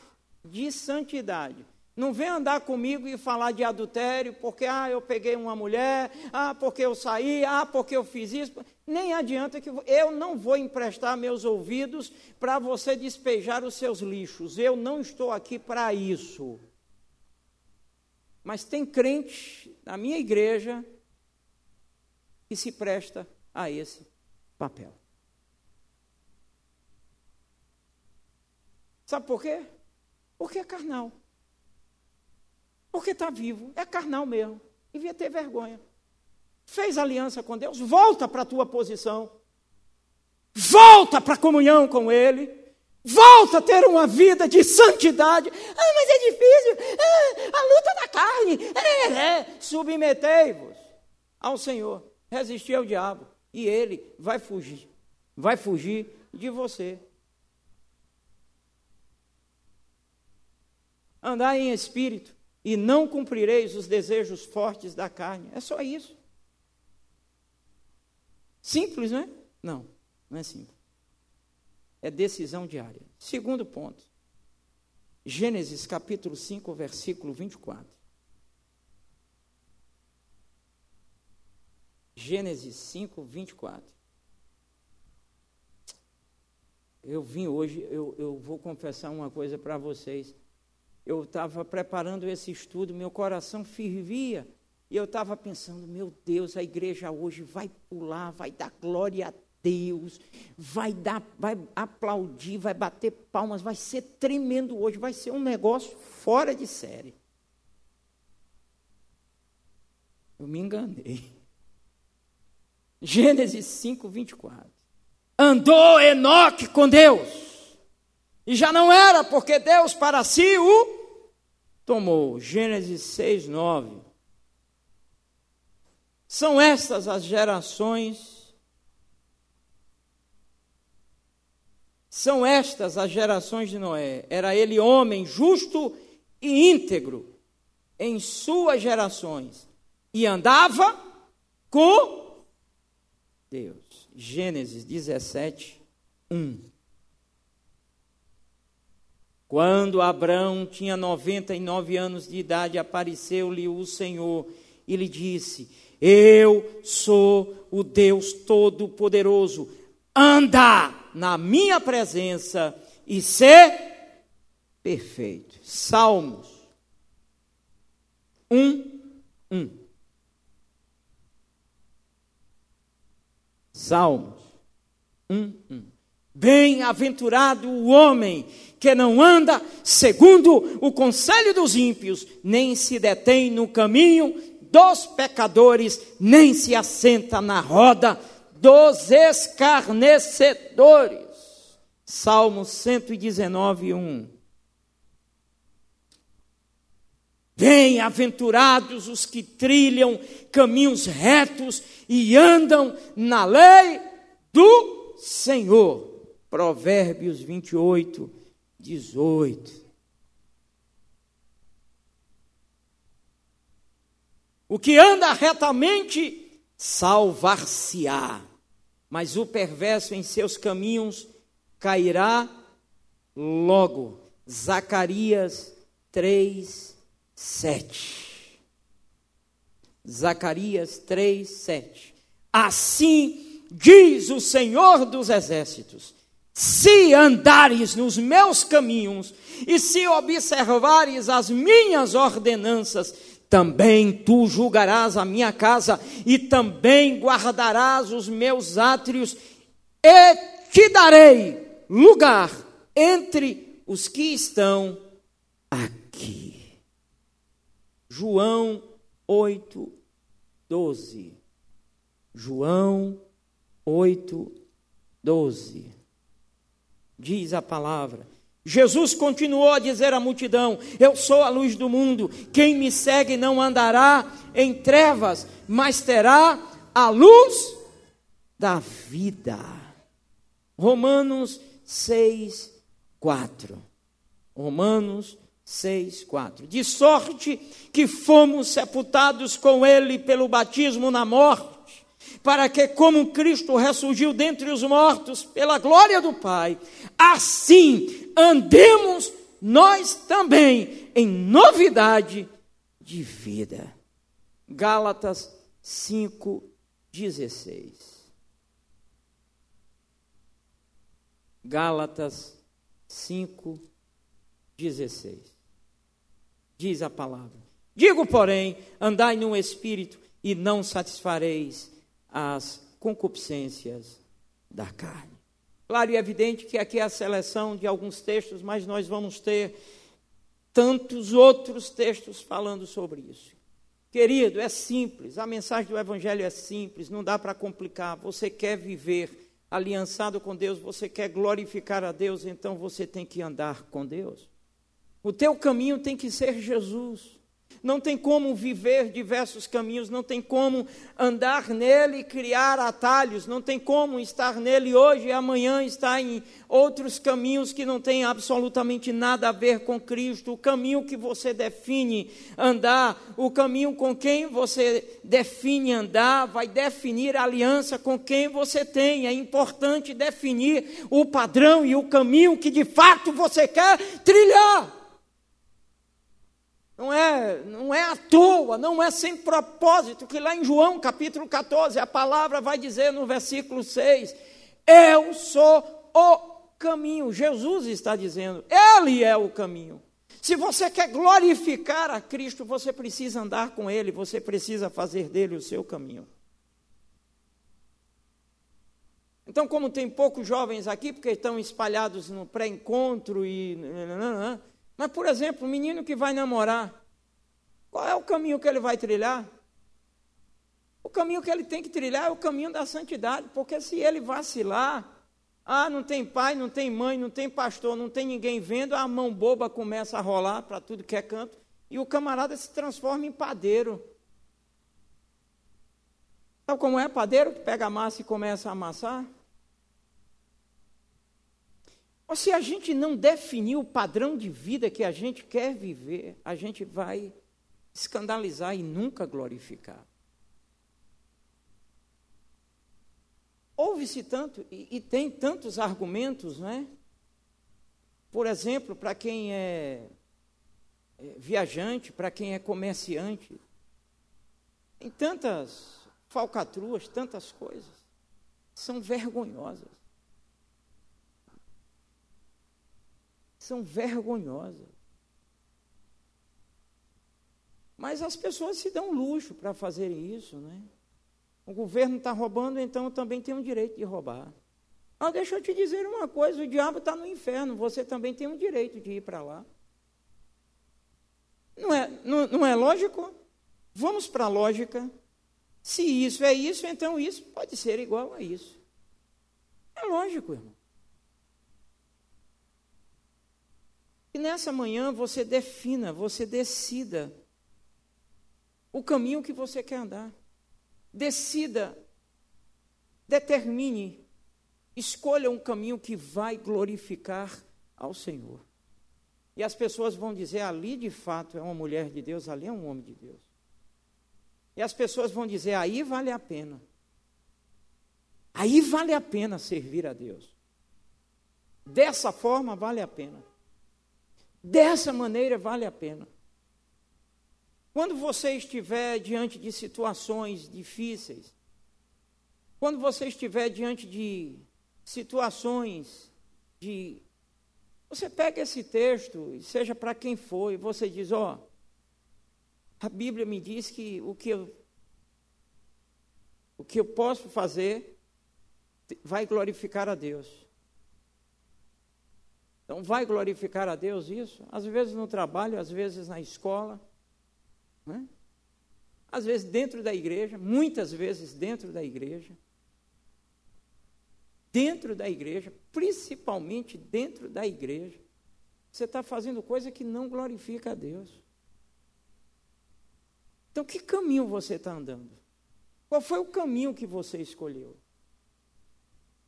de santidade. Não vem andar comigo e falar de adultério, porque ah, eu peguei uma mulher, ah, porque eu saí, ah, porque eu fiz isso. Nem adianta que eu não vou emprestar meus ouvidos para você despejar os seus lixos. Eu não estou aqui para isso. Mas tem crente na minha igreja que se presta a esse papel. Sabe por quê? Porque é carnal. Porque está vivo, é carnal mesmo. Devia ter vergonha. Fez aliança com Deus, volta para a tua posição. Volta para a comunhão com Ele. Volta a ter uma vida de santidade. Ah, mas é difícil. Ah, a luta da carne. É, é. Submetei-vos ao Senhor. Resistir ao diabo. E ele vai fugir. Vai fugir de você. andar em espírito e não cumprireis os desejos fortes da carne. É só isso. Simples, não é? Não, não é simples. É decisão diária. Segundo ponto. Gênesis capítulo 5, versículo 24. Gênesis 5, 24. Eu vim hoje, eu, eu vou confessar uma coisa para vocês. eu estava preparando esse estudo, meu coração fervia. E eu estava pensando, meu Deus, a igreja hoje vai pular, vai dar glória a Deus, vai dar, vai aplaudir, vai bater palmas, vai ser tremendo hoje, vai ser um negócio fora de série. Eu me enganei. Gênesis 5, 24. Andou Enoque com Deus. E já não era, porque Deus para si o tomou. Gênesis 6, 9. São estas as gerações. São estas as gerações de Noé. Era ele homem justo e íntegro em suas gerações. E andava com Deus. Gênesis 17, 1. Quando Abraão tinha 99 anos de idade, apareceu-lhe o Senhor e lhe disse: Eu sou o Deus Todo-Poderoso, anda na minha presença e ser perfeito. Salmos 1, 1. Salmos 1, 1. Bem-aventurado o homem que não anda segundo o conselho dos ímpios, nem se detém no caminho dos pecadores, nem se assenta na roda dos escarnecedores. Salmo 119, 1. Bem-aventurados os que trilham caminhos retos e andam na lei do Senhor. Provérbios 28, 18. O que anda retamente salvar-se-á, mas o perverso em seus caminhos cairá logo. Zacarias 3, 7. Zacarias 3, 7. Assim diz o Senhor dos Exércitos: se andares nos meus caminhos e se observares as minhas ordenanças, também tu julgarás a minha casa e também guardarás os meus átrios e te darei lugar entre os que estão aqui. João 8, 12. João 8, 12 diz a palavra. Jesus continuou a dizer à multidão: Eu sou a luz do mundo, quem me segue não andará em trevas, mas terá a luz da vida. Romanos 6, 4. Romanos 6, 4. De sorte que fomos sepultados com ele pelo batismo na morte para que, como Cristo ressurgiu dentre os mortos pela glória do Pai, assim andemos nós também em novidade de vida. Gálatas 5:16. Gálatas 5:16. Diz a palavra: Digo, porém, andai no espírito e não satisfareis as concupiscências da carne. Claro e evidente que aqui é a seleção de alguns textos, mas nós vamos ter tantos outros textos falando sobre isso. Querido, é simples, a mensagem do Evangelho é simples, não dá para complicar. Você quer viver aliançado com Deus, você quer glorificar a Deus, então você tem que andar com Deus. O teu caminho tem que ser Jesus. Não tem como viver diversos caminhos, não tem como andar nele e criar atalhos, não tem como estar nele hoje e amanhã estar em outros caminhos que não têm absolutamente nada a ver com Cristo. O caminho que você define andar, o caminho com quem você define andar, vai definir a aliança com quem você tem. É importante definir o padrão e o caminho que de fato você quer trilhar. Não é, não é à toa, não é sem propósito, que lá em João capítulo 14, a palavra vai dizer no versículo 6: Eu sou o caminho. Jesus está dizendo, Ele é o caminho. Se você quer glorificar a Cristo, você precisa andar com Ele, você precisa fazer dele o seu caminho. Então, como tem poucos jovens aqui, porque estão espalhados no pré-encontro e. Mas, por exemplo, um menino que vai namorar, qual é o caminho que ele vai trilhar? O caminho que ele tem que trilhar é o caminho da santidade, porque se ele vacilar, ah, não tem pai, não tem mãe, não tem pastor, não tem ninguém vendo, a mão boba começa a rolar para tudo que é canto, e o camarada se transforma em padeiro. Sabe como é padeiro que pega a massa e começa a amassar? Se a gente não definir o padrão de vida que a gente quer viver, a gente vai escandalizar e nunca glorificar. Ouve-se tanto, e, e, tem tantos argumentos, não é? Por exemplo, para quem é, é viajante, para quem é comerciante, tem tantas falcatruas, tantas coisas, são vergonhosas. São vergonhosas. Mas as pessoas se dão luxo para fazerem isso, né? O governo está roubando, então também tenho o direito de roubar. Ah, deixa eu te dizer uma coisa: o diabo está no inferno, você também tem o direito de ir para lá. Não é, não, não é lógico? Vamos para a lógica. Se isso é isso, então isso pode ser igual a isso. É lógico, irmão. E nessa manhã você defina, você decida o caminho que você quer andar decida, determine, escolha um caminho que vai glorificar ao Senhor. E as pessoas vão dizer: ali de fato é uma mulher de Deus, ali é um homem de Deus. E as pessoas vão dizer: aí vale a pena. Aí vale a pena servir a Deus. Dessa forma vale a pena. Dessa maneira vale a pena. Quando você estiver diante de situações difíceis, quando você estiver diante de situações de. Você pega esse texto, seja para quem for, e você diz: Ó, oh, a Bíblia me diz que o que eu, o que eu posso fazer vai glorificar a Deus. Então, vai glorificar a Deus isso? Às vezes no trabalho, às vezes na escola, né? Às vezes dentro da igreja, muitas vezes dentro da igreja. Dentro da igreja, principalmente dentro da igreja, você está fazendo coisa que não glorifica a Deus. Então, que caminho você está andando? Qual foi o caminho que você escolheu?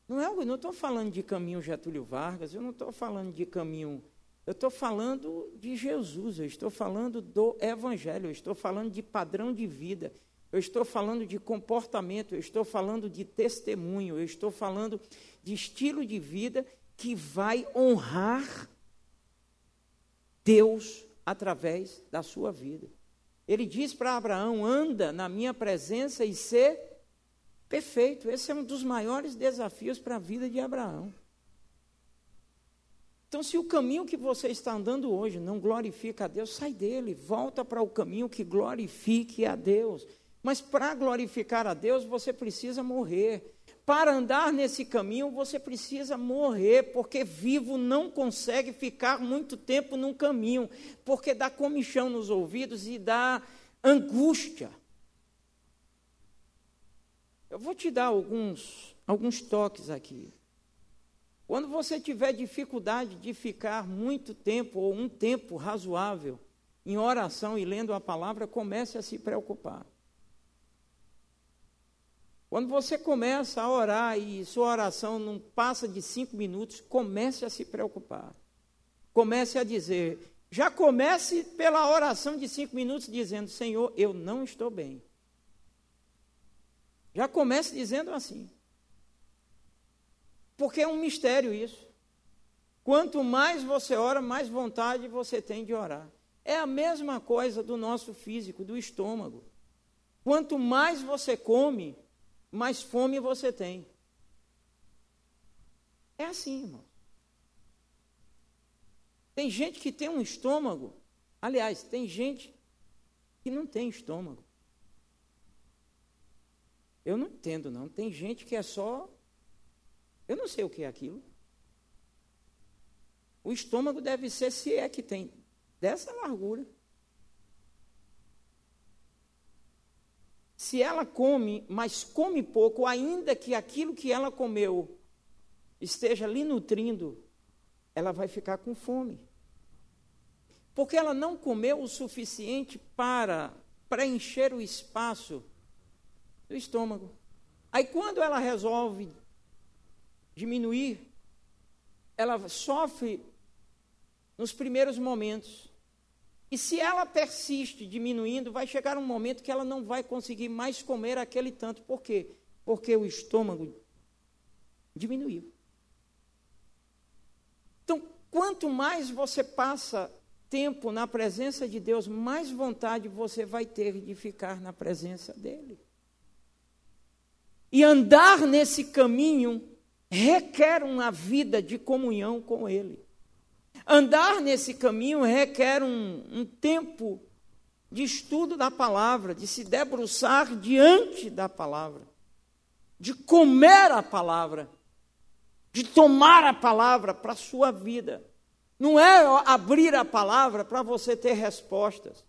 Não é, não estou falando de caminho Getúlio Vargas, eu não estou falando de caminho eu estou falando de Jesus, eu estou falando do Evangelho, eu estou falando de padrão de vida, eu estou falando de comportamento, eu estou falando de testemunho, eu estou falando de estilo de vida que vai honrar Deus através da sua vida. Ele diz para Abraão: anda na minha presença e ser perfeito. Esse é um dos maiores desafios para a vida de Abraão. Então, se o caminho que você está andando hoje não glorifica a Deus, sai dele, volta para o caminho que glorifique a Deus. Mas para glorificar a Deus, você precisa morrer. Para andar nesse caminho, você precisa morrer, porque vivo não consegue ficar muito tempo num caminho, porque dá comichão nos ouvidos e dá angústia. Eu vou te dar alguns, alguns toques aqui. Quando você tiver dificuldade de ficar muito tempo ou um tempo razoável em oração e lendo a palavra, comece a se preocupar. Quando você começa a orar e sua oração não passa de cinco minutos, comece a se preocupar. Comece a dizer, já comece pela oração de cinco minutos dizendo: Senhor, eu não estou bem. Já comece dizendo assim. Porque é um mistério isso. Quanto mais você ora, mais vontade você tem de orar. É a mesma coisa do nosso físico, do estômago. Quanto mais você come, mais fome você tem. É assim, irmão. Tem gente que tem um estômago. Aliás, tem gente que não tem estômago. Eu não entendo, não. Tem gente que é só. Eu não sei o que é aquilo. O estômago deve ser, se é que tem, dessa largura. Se ela come, mas come pouco, ainda que aquilo que ela comeu esteja lhe nutrindo, ela vai ficar com fome. Porque ela não comeu o suficiente para preencher o espaço do estômago. Aí quando ela resolve diminuir, ela sofre nos primeiros momentos. E se ela persiste diminuindo, vai chegar um momento que ela não vai conseguir mais comer aquele tanto. Por quê? Porque o estômago diminuiu. Então, quanto mais você passa tempo na presença de Deus, mais vontade você vai ter de ficar na presença dEle. E andar nesse caminho requer uma vida de comunhão com Ele. Andar nesse caminho requer um, um tempo de estudo da palavra, de se debruçar diante da palavra, de comer a palavra, de tomar a palavra para a sua vida. Não é abrir a palavra para você ter respostas.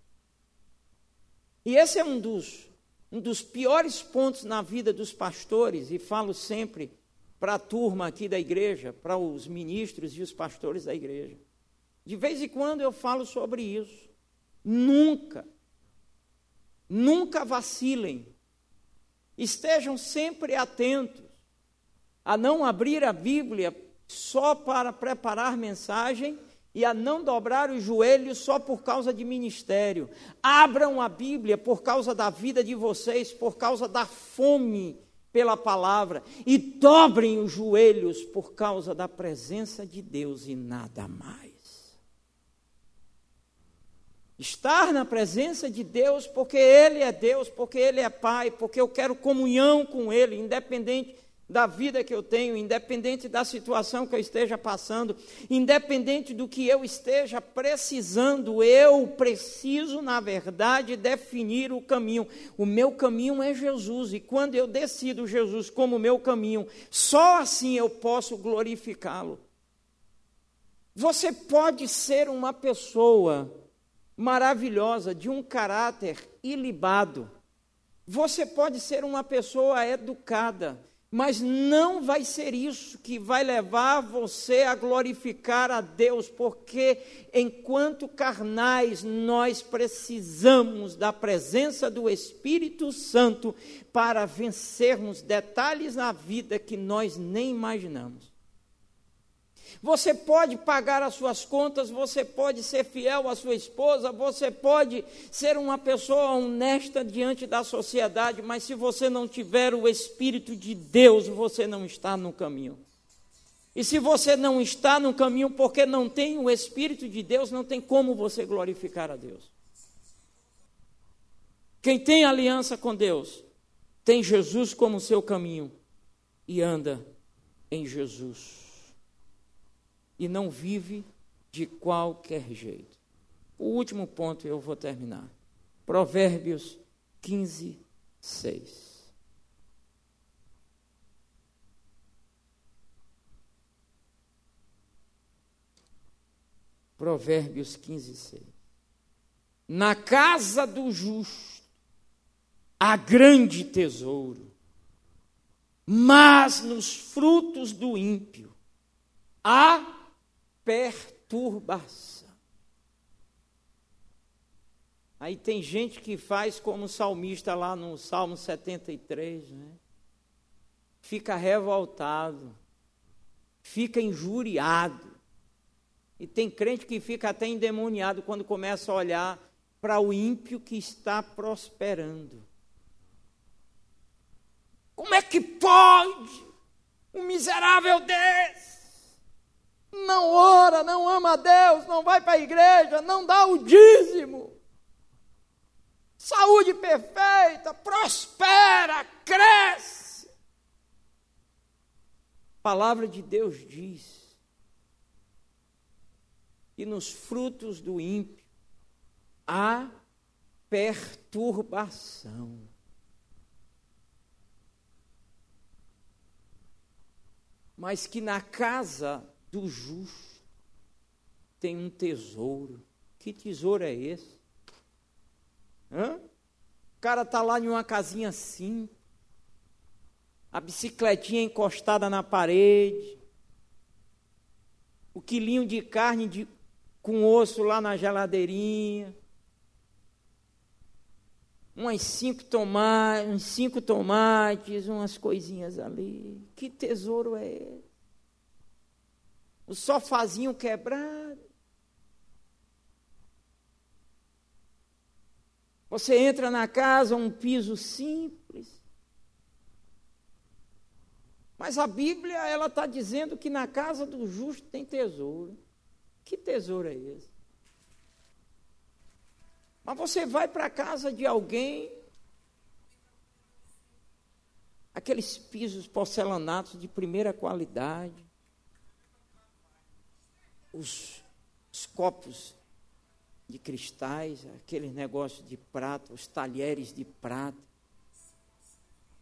E esse é um dos, um dos piores pontos na vida dos pastores, e falo sempre para a turma aqui da igreja, para os ministros e os pastores da igreja. De vez em quando eu falo sobre isso. Nunca, nunca vacilem. Estejam sempre atentos a não abrir a Bíblia só para preparar mensagem e a não dobrar os joelhos só por causa de ministério. Abram a Bíblia por causa da vida de vocês, por causa da fome pela palavra, e dobrem os joelhos por causa da presença de Deus e nada mais. Estar na presença de Deus, porque Ele é Deus, porque Ele é Pai, porque eu quero comunhão com Ele, independente da vida que eu tenho, independente da situação que eu esteja passando, independente do que eu esteja precisando, eu preciso, na verdade, definir o caminho. O meu caminho é Jesus, e quando eu decido Jesus como meu caminho, só assim eu posso glorificá-lo. Você pode ser uma pessoa maravilhosa, de um caráter ilibado. Você pode ser uma pessoa educada, mas não vai ser isso que vai levar você a glorificar a Deus, porque enquanto carnais nós precisamos da presença do Espírito Santo para vencermos detalhes na vida que nós nem imaginamos. Você pode pagar as suas contas, você pode ser fiel à sua esposa, você pode ser uma pessoa honesta diante da sociedade, mas se você não tiver o Espírito de Deus, você não está no caminho. E se você não está no caminho porque não tem o Espírito de Deus, não tem como você glorificar a Deus. Quem tem aliança com Deus, tem Jesus como seu caminho e anda em Jesus e não vive de qualquer jeito. O último ponto eu vou terminar. Provérbios 15, 6. Provérbios 15, 6. Na casa do justo há grande tesouro, mas nos frutos do ímpio há perturbação. Aí tem gente que faz como o salmista lá no Salmo 73, né? Fica revoltado, fica injuriado. E tem crente que fica até endemoniado quando começa a olhar para o ímpio que está prosperando. Como é que pode um miserável desse não ora, não ama a Deus, não vai para a igreja, não dá o dízimo. Saúde perfeita, prospera, cresce. A palavra de Deus diz. que nos frutos do ímpio há perturbação. Mas que na casa do justo tem um tesouro. Que tesouro é esse? Hã? O cara está lá em uma casinha simples, a bicicletinha encostada na parede, o quilinho de carne de, com osso lá na geladeirinha, umas cinco tomates, uns cinco tomates, umas coisinhas ali. Que tesouro é esse? O sofazinho quebrado. Você entra na casa, um piso simples. Mas a Bíblia, ela está dizendo que na casa do justo tem tesouro. Que tesouro é esse? Mas você vai para a casa de alguém, aqueles pisos porcelanatos de primeira qualidade, os, os copos de cristais, aqueles negócios de prata, os talheres de prata.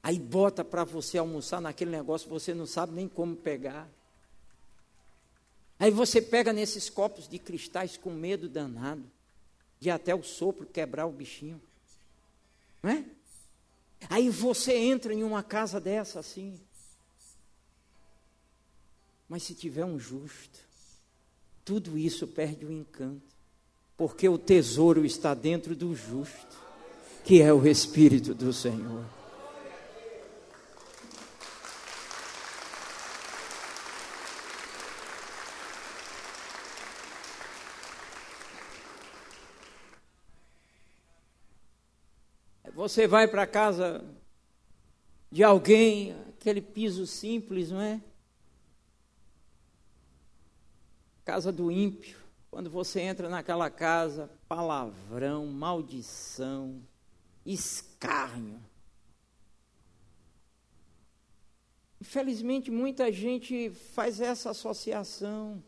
Aí bota para você almoçar naquele negócio, você não sabe nem como pegar. Aí você pega nesses copos de cristais com medo danado, de até o sopro quebrar o bichinho. Não é? Aí você entra em uma casa dessa assim. Mas se tiver um justo, tudo isso perde o encanto porque o tesouro está dentro do justo, que é o Espírito do Senhor. Você vai para casa de alguém, aquele piso simples, não é? Casa do ímpio. Quando você entra naquela casa, palavrão, maldição, escárnio. Infelizmente, muita gente faz essa associação.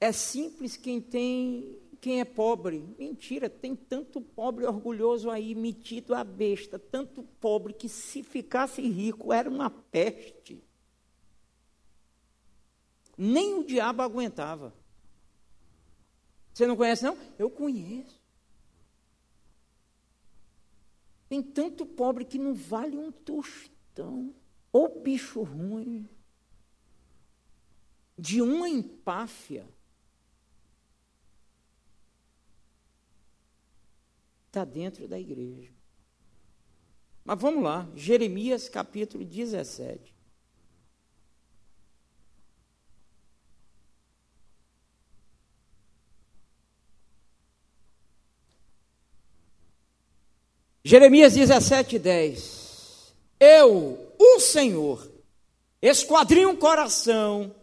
É simples quem tem, quem é pobre. Mentira, tem tanto pobre orgulhoso aí, metido a besta, tanto pobre que se ficasse rico era uma peste. Nem o diabo aguentava. Você não conhece, não? Eu conheço. Tem tanto pobre que não vale um tostão. Ou bicho ruim. De uma empáfia. Está dentro da igreja. Mas vamos lá, Jeremias capítulo 17. Jeremias 17, 10. Eu, o Senhor, esquadrinho o coração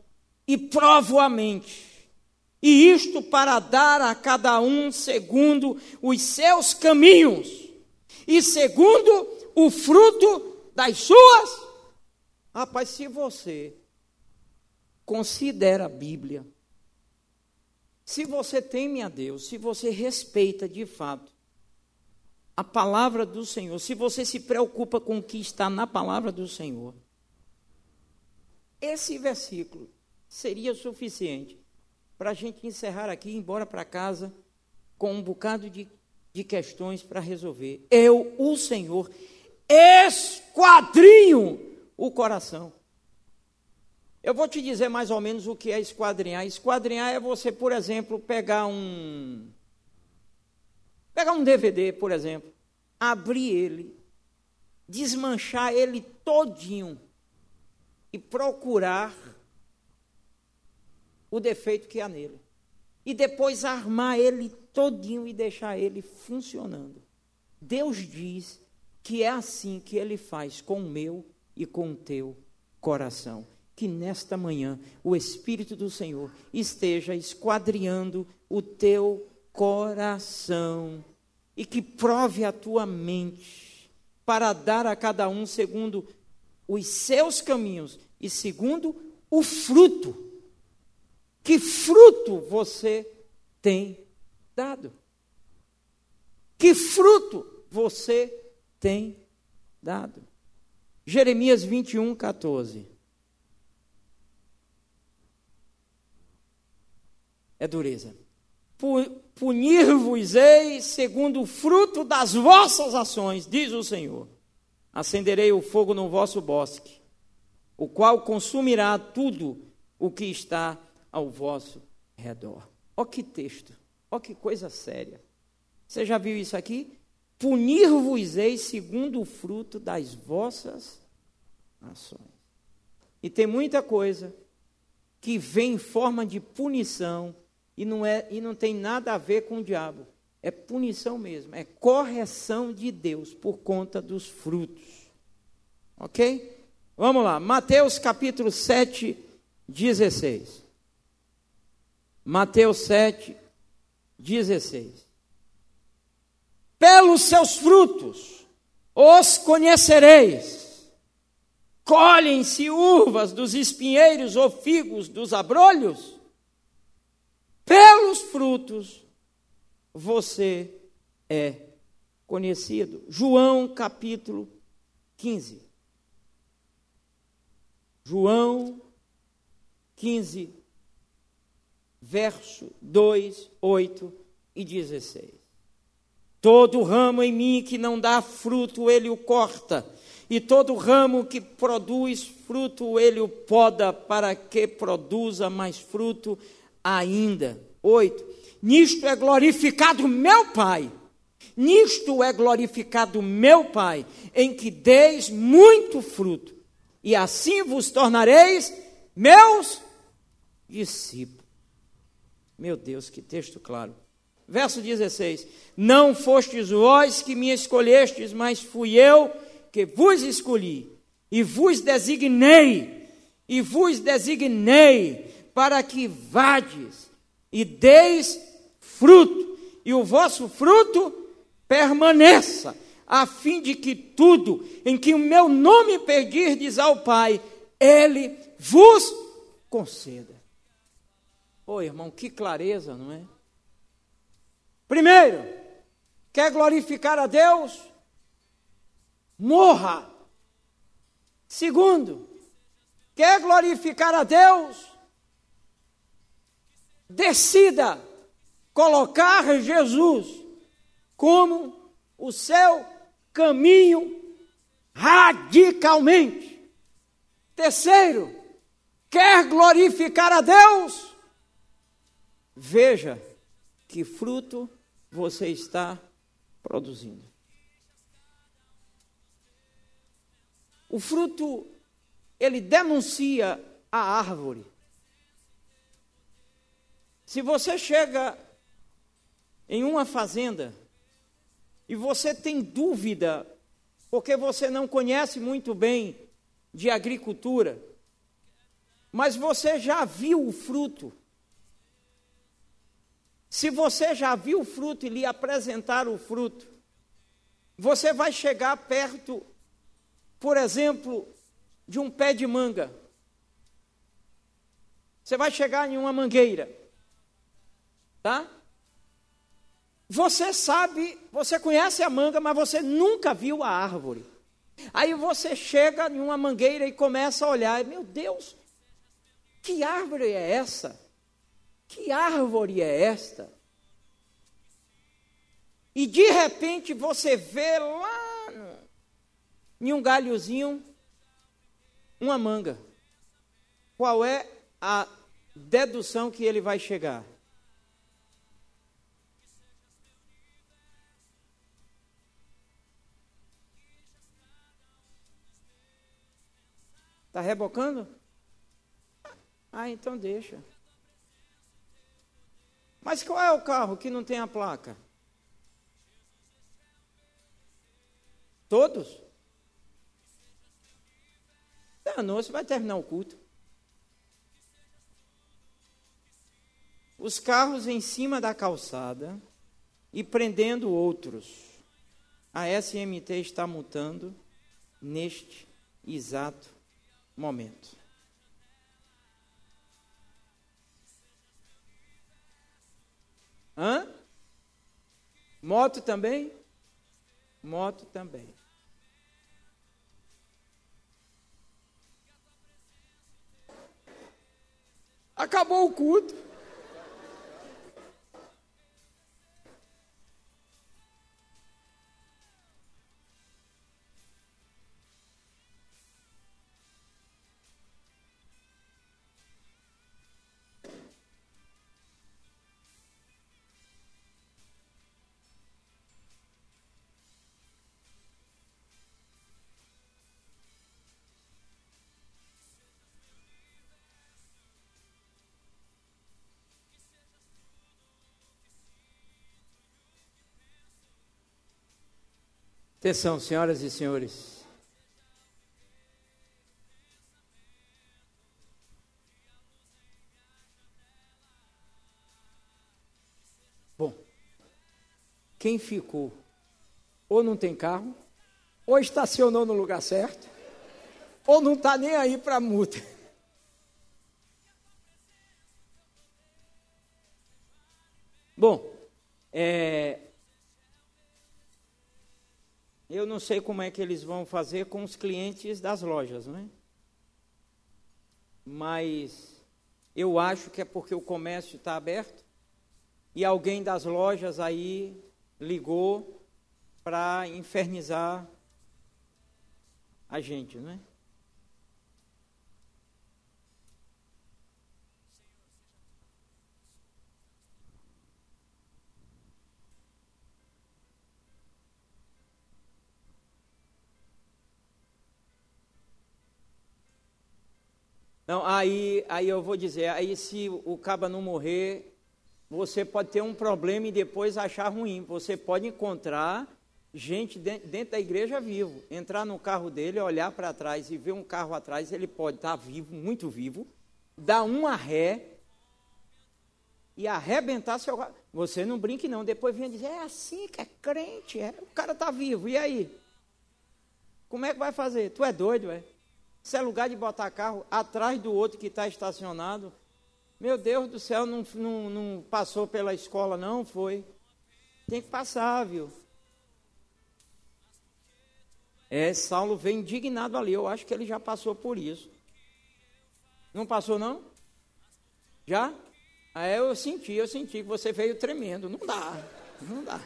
e provo a mente, e isto para dar a cada um segundo os seus caminhos e segundo o fruto das suas. Rapaz, se você considera a Bíblia, se você teme a Deus, se você respeita de fato a palavra do Senhor, se você se preocupa com o que está na palavra do Senhor, esse versículo seria suficiente para a gente encerrar aqui e ir embora para casa com um bocado de, de questões para resolver. Eu, o Senhor, esquadrinho o coração. Eu vou te dizer mais ou menos o que é esquadrinhar. Esquadrinhar é você, por exemplo, pegar um Pegar um DVD, por exemplo, abrir ele, desmanchar ele todinho e procurar o defeito que há nele. E depois armar ele todinho e deixar ele funcionando. Deus diz que é assim que ele faz com o meu e com o teu coração. Que nesta manhã o Espírito do Senhor esteja esquadriando o teu coração e que prove a tua mente para dar a cada um segundo os seus caminhos e segundo o fruto Que fruto você tem dado? Que fruto você tem dado? Jeremias 21, 14. É dureza. Punir-vos-ei segundo o fruto das vossas ações, diz o Senhor. Acenderei o fogo no vosso bosque, o qual consumirá tudo o que está ao vosso redor. Ó que texto, ó que coisa séria. Você já viu isso aqui? Punir-vos-ei segundo o fruto das vossas ações. E tem muita coisa que vem em forma de punição e não, é, e não tem nada a ver com o diabo. É punição mesmo, é correção de Deus por conta dos frutos. Ok? Vamos lá, Mateus capítulo 7, 16. Mateus 7, 16. Pelos seus frutos os conhecereis. Colhem-se uvas dos espinheiros ou figos dos abrolhos? Pelos frutos você é conhecido. João capítulo 15. João 15, verso 2, 8 e 16. Todo ramo em mim que não dá fruto, ele o corta, e todo ramo que produz fruto, ele o poda, para que produza mais fruto ainda. 8. Nisto é glorificado meu Pai. Nisto é glorificado meu Pai, em que deis muito fruto, e assim vos tornareis meus discípulos. Meu Deus, que texto claro. Verso 16: Não fostes vós que me escolhestes, mas fui eu que vos escolhi, e vos designei, e vos designei para que vades e deis fruto, e o vosso fruto permaneça, a fim de que tudo em que o meu nome pedirdes ao Pai, Ele vos conceda. Ô oh, irmão, que clareza, não é? Primeiro, quer glorificar a Deus? Morra. Segundo, quer glorificar a Deus? Decida colocar Jesus como o seu caminho radicalmente. Terceiro, quer glorificar a Deus? Veja que fruto você está produzindo. O fruto, ele denuncia a árvore. Se você chega em uma fazenda e você tem dúvida, porque você não conhece muito bem de agricultura, mas você já viu o fruto. Se você já viu o fruto e lhe apresentar o fruto, você vai chegar perto, por exemplo, de um pé de manga. Você vai chegar em uma mangueira. Tá? Você sabe, você conhece a manga, mas você nunca viu a árvore. Aí você chega em uma mangueira e começa a olhar, meu Deus, que árvore é essa? Que árvore é esta? E de repente você vê lá em um galhozinho uma manga. Qual é a dedução que ele vai chegar? Está rebocando? Ah, então deixa. Mas qual é o carro que não tem a placa? Todos? Danou, você vai terminar o culto. Os carros em cima da calçada e prendendo outros. A SMT está mutando neste exato momento. Hã? Moto também? Moto também. Acabou o culto. Atenção, senhoras e senhores. Bom, quem ficou ou não tem carro, ou estacionou no lugar certo, ou não está nem aí para multa. Bom, é, eu não sei como é que eles vão fazer com os clientes das lojas, não é? Mas eu acho que é porque o comércio está aberto e alguém das lojas aí ligou para infernizar a gente, não é? Não, aí, aí eu vou dizer, aí se o caba não morrer, você pode ter um problema e depois achar ruim. Você pode encontrar gente dentro da igreja vivo, entrar no carro dele, olhar para trás e ver um carro atrás, ele pode estar tá vivo, muito vivo, dar uma ré e arrebentar seu carro. Você não brinque não, depois vem dizer, é assim que é crente, é. o cara está vivo, e aí? Como é que vai fazer? Tu é doido, é? Se é lugar de botar carro atrás do outro que está estacionado. Meu Deus do céu, não, não, não passou pela escola, não foi. Tem que passar, viu? É, Saulo vem indignado ali. Eu acho que ele já passou por isso. Não passou, não? Já? Aí eu senti, eu senti que você veio tremendo. Não dá, não dá.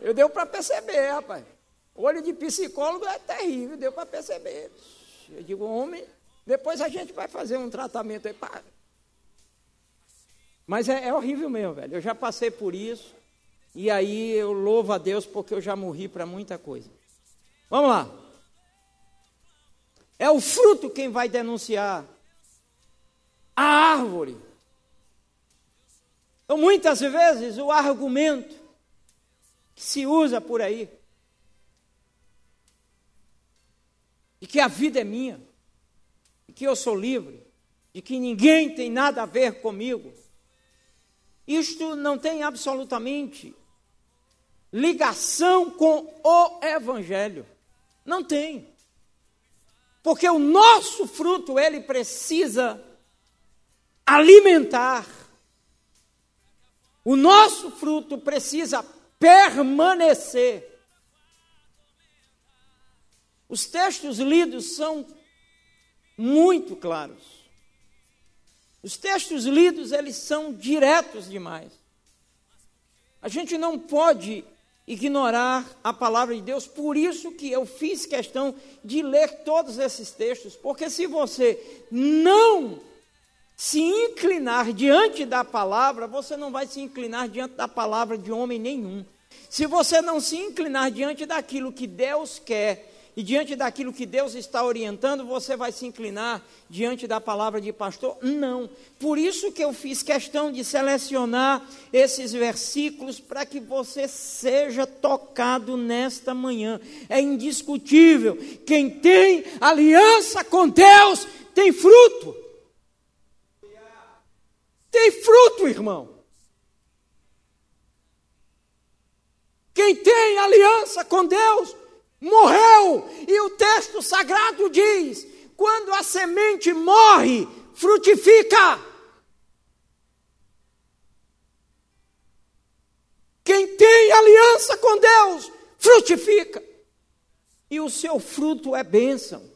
Eu deu para perceber, rapaz. Olho de psicólogo é terrível, deu para perceber. Eu digo, homem, depois a gente vai fazer um tratamento aí. Pá. Mas é, é horrível mesmo, velho. Eu já passei por isso. E aí eu louvo a Deus porque eu já morri para muita coisa. Vamos lá. É o fruto quem vai denunciar. A árvore. Então, muitas vezes, o argumento que se usa por aí de que a vida é minha, de que eu sou livre, de que ninguém tem nada a ver comigo. Isto não tem absolutamente ligação com o Evangelho. Não tem. Porque o nosso fruto, ele precisa alimentar. O nosso fruto precisa permanecer. Os textos lidos são muito claros. Os textos lidos, eles são diretos demais. A gente não pode ignorar a palavra de Deus, por isso que eu fiz questão de ler todos esses textos, porque se você não se inclinar diante da palavra, você não vai se inclinar diante da palavra de homem nenhum. Se você não se inclinar diante daquilo que Deus quer e diante daquilo que Deus está orientando, você vai se inclinar diante da palavra de pastor? Não. Por isso que eu fiz questão de selecionar esses versículos para que você seja tocado nesta manhã. É indiscutível. Quem tem aliança com Deus tem fruto. Tem fruto, irmão. Quem tem aliança com Deus morreu. E o texto sagrado diz: quando a semente morre, frutifica. Quem tem aliança com Deus, frutifica. E o seu fruto é bênção.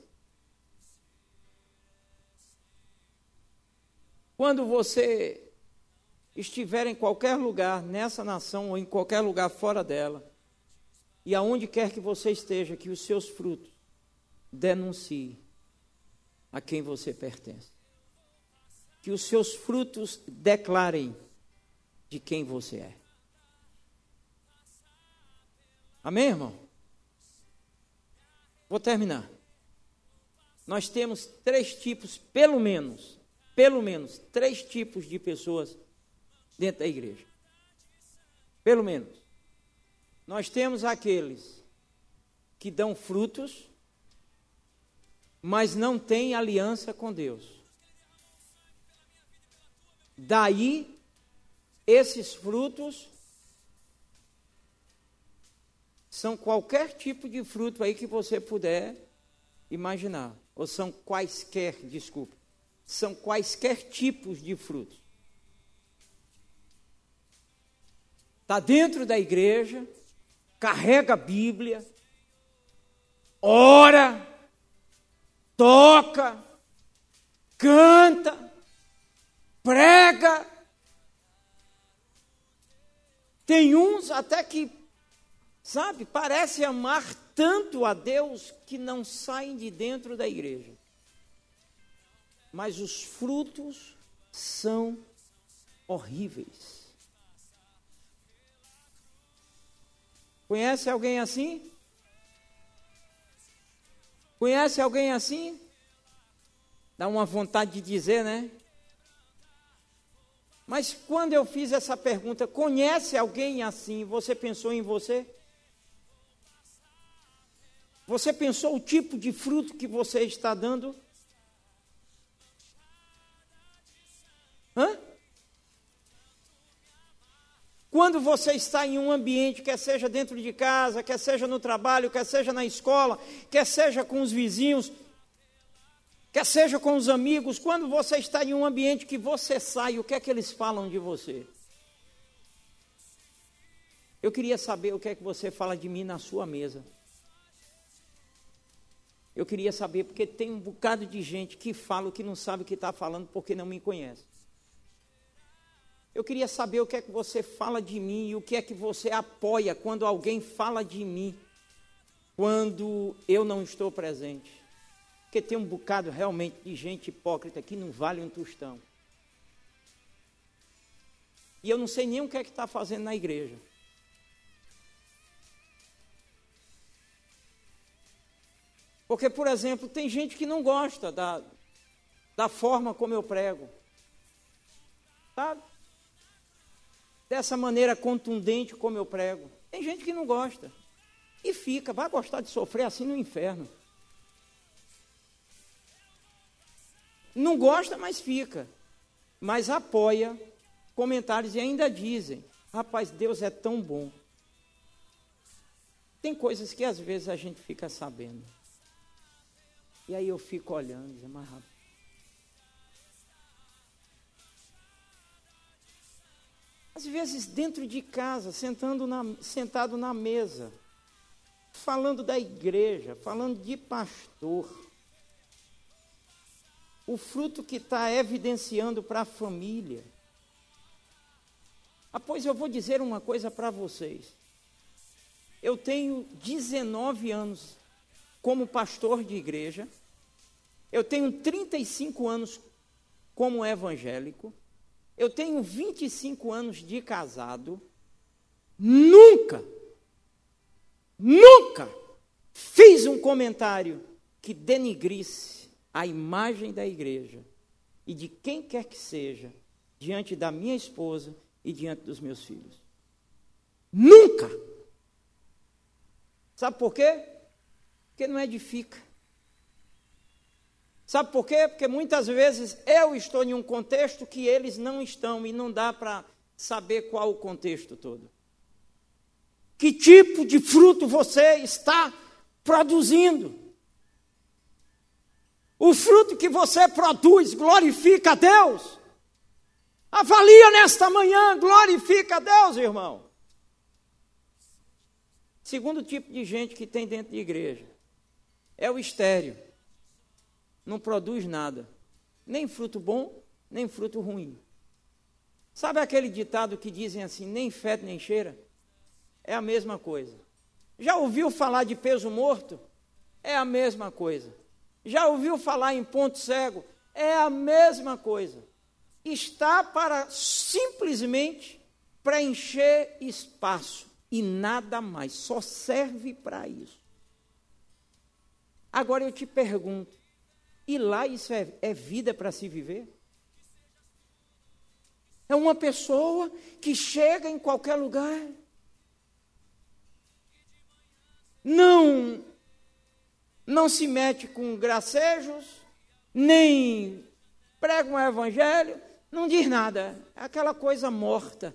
Quando você estiver em qualquer lugar nessa nação ou em qualquer lugar fora dela, e aonde quer que você esteja, que os seus frutos denuncie a quem você pertence. Que os seus frutos declarem de quem você é. Amém, irmão? Vou terminar. Nós temos três tipos, pelo menos, pelo menos, três tipos de pessoas dentro da igreja. Pelo menos. Nós temos aqueles que dão frutos, mas não têm aliança com Deus. Daí, esses frutos são qualquer tipo de fruto aí que você puder imaginar. Ou são quaisquer, desculpa, são quaisquer tipos de frutos. Está dentro da igreja, carrega a Bíblia, ora, toca, canta, prega. Tem uns até que, sabe, parece amar tanto a Deus que não saem de dentro da igreja. Mas os frutos são horríveis. Conhece alguém assim? Conhece alguém assim? Dá uma vontade de dizer, né? Mas quando eu fiz essa pergunta, conhece alguém assim? Você pensou em você? Você pensou o tipo de fruto que você está dando? Hã? Quando você está em um ambiente, quer seja dentro de casa, quer seja no trabalho, quer seja na escola, quer seja com os vizinhos, quer seja com os amigos, quando você está em um ambiente que você sai, o que é que eles falam de você? Eu queria saber o que é que você fala de mim na sua mesa. Eu queria saber, porque tem um bocado de gente que fala o que não sabe o que está falando porque não me conhece. Eu queria saber o que é que você fala de mim e o que é que você apoia quando alguém fala de mim, quando eu não estou presente. Porque tem um bocado realmente de gente hipócrita que não vale um tostão. E eu não sei nem o que é que está fazendo na igreja. Porque, por exemplo, tem gente que não gosta da, da forma como eu prego. Sabe? Dessa maneira contundente como eu prego. Tem gente que não gosta. E fica, vai gostar de sofrer assim no inferno. Não gosta, mas fica. Mas apoia comentários e ainda dizem: rapaz, Deus é tão bom. Tem coisas que às vezes a gente fica sabendo. E aí eu fico olhando, mas rapaz, Às vezes, dentro de casa, sentando na, sentado na mesa, falando da igreja, falando de pastor. O fruto que está evidenciando para a família. Ah, pois eu vou dizer uma coisa para vocês. Eu tenho 19 anos como pastor de igreja, eu tenho 35 anos como evangélico, eu tenho 25 anos de casado, nunca, nunca fiz um comentário que denigrisse a imagem da igreja e de quem quer que seja diante da minha esposa e diante dos meus filhos. Nunca! Sabe por quê? Porque não edifica. Sabe por quê? Porque muitas vezes eu estou em um contexto que eles não estão e não dá para saber qual o contexto todo. Que tipo de fruto você está produzindo? O fruto que você produz glorifica a Deus? Avalia nesta manhã, glorifica a Deus, irmão. Segundo tipo de gente que tem dentro de igreja é o estéreo. Não produz nada, nem fruto bom, nem fruto ruim. Sabe aquele ditado que dizem assim, nem fede nem cheira? É a mesma coisa. Já ouviu falar de peso morto? É a mesma coisa. Já ouviu falar em ponto cego? É a mesma coisa. Está para simplesmente preencher espaço e nada mais, só serve para isso. Agora eu te pergunto: e lá isso é, é vida para se viver? É uma pessoa que chega em qualquer lugar, não não se mete com gracejos, nem prega um evangelho, não diz nada. É aquela coisa morta.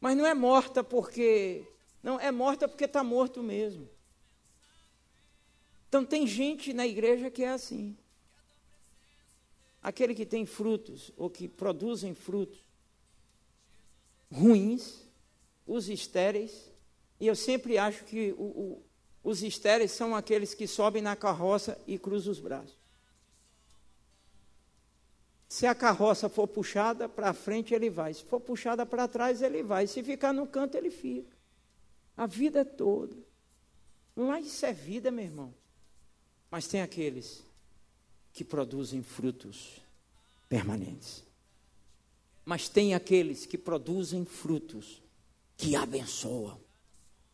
Mas não é morta porque. Não, é morta porque está morto mesmo. Então tem gente na igreja que é assim. Aquele que tem frutos, ou que produzem frutos ruins, os estéreis, e eu sempre acho que o, o, os estéreis são aqueles que sobem na carroça e cruzam os braços. Se a carroça for puxada para frente, ele vai. Se for puxada para trás, ele vai. Se ficar no canto, ele fica. A vida toda. Não é isso é vida, meu irmão. Mas tem aqueles que produzem frutos permanentes. Mas tem aqueles que produzem frutos que abençoam.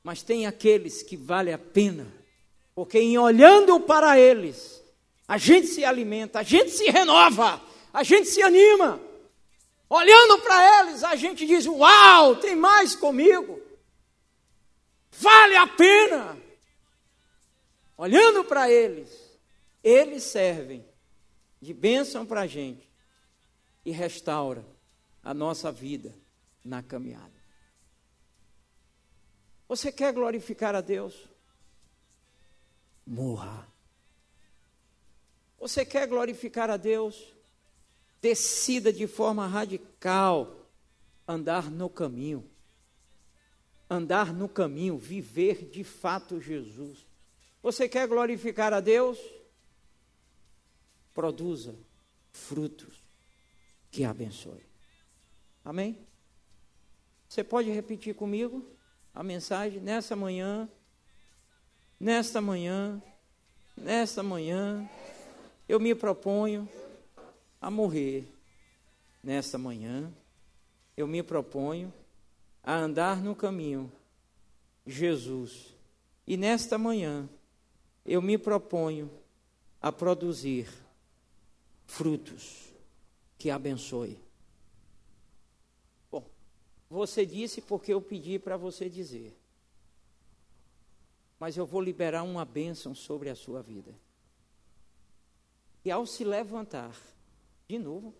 Mas tem aqueles que vale a pena, porque em olhando para eles, a gente se alimenta, a gente se renova, a gente se anima. Olhando para eles, a gente diz: Uau, tem mais comigo. Vale a pena. Olhando para eles, eles servem de bênção para a gente e restaura a nossa vida na caminhada. Você quer glorificar a Deus? Morra. Você quer glorificar a Deus? Decida de forma radical andar no caminho. Andar no caminho, viver de fato Jesus. Você quer glorificar a Deus? Produza frutos que abençoe. Amém? Você pode repetir comigo a mensagem nessa manhã, nesta manhã, nesta manhã, eu me proponho a morrer. Nesta manhã, eu me proponho a andar no caminho Jesus. E nesta manhã, eu me proponho a produzir frutos que abençoe. Bom, você disse porque eu pedi para você dizer. Mas eu vou liberar uma bênção sobre a sua vida. E ao se levantar, de novo.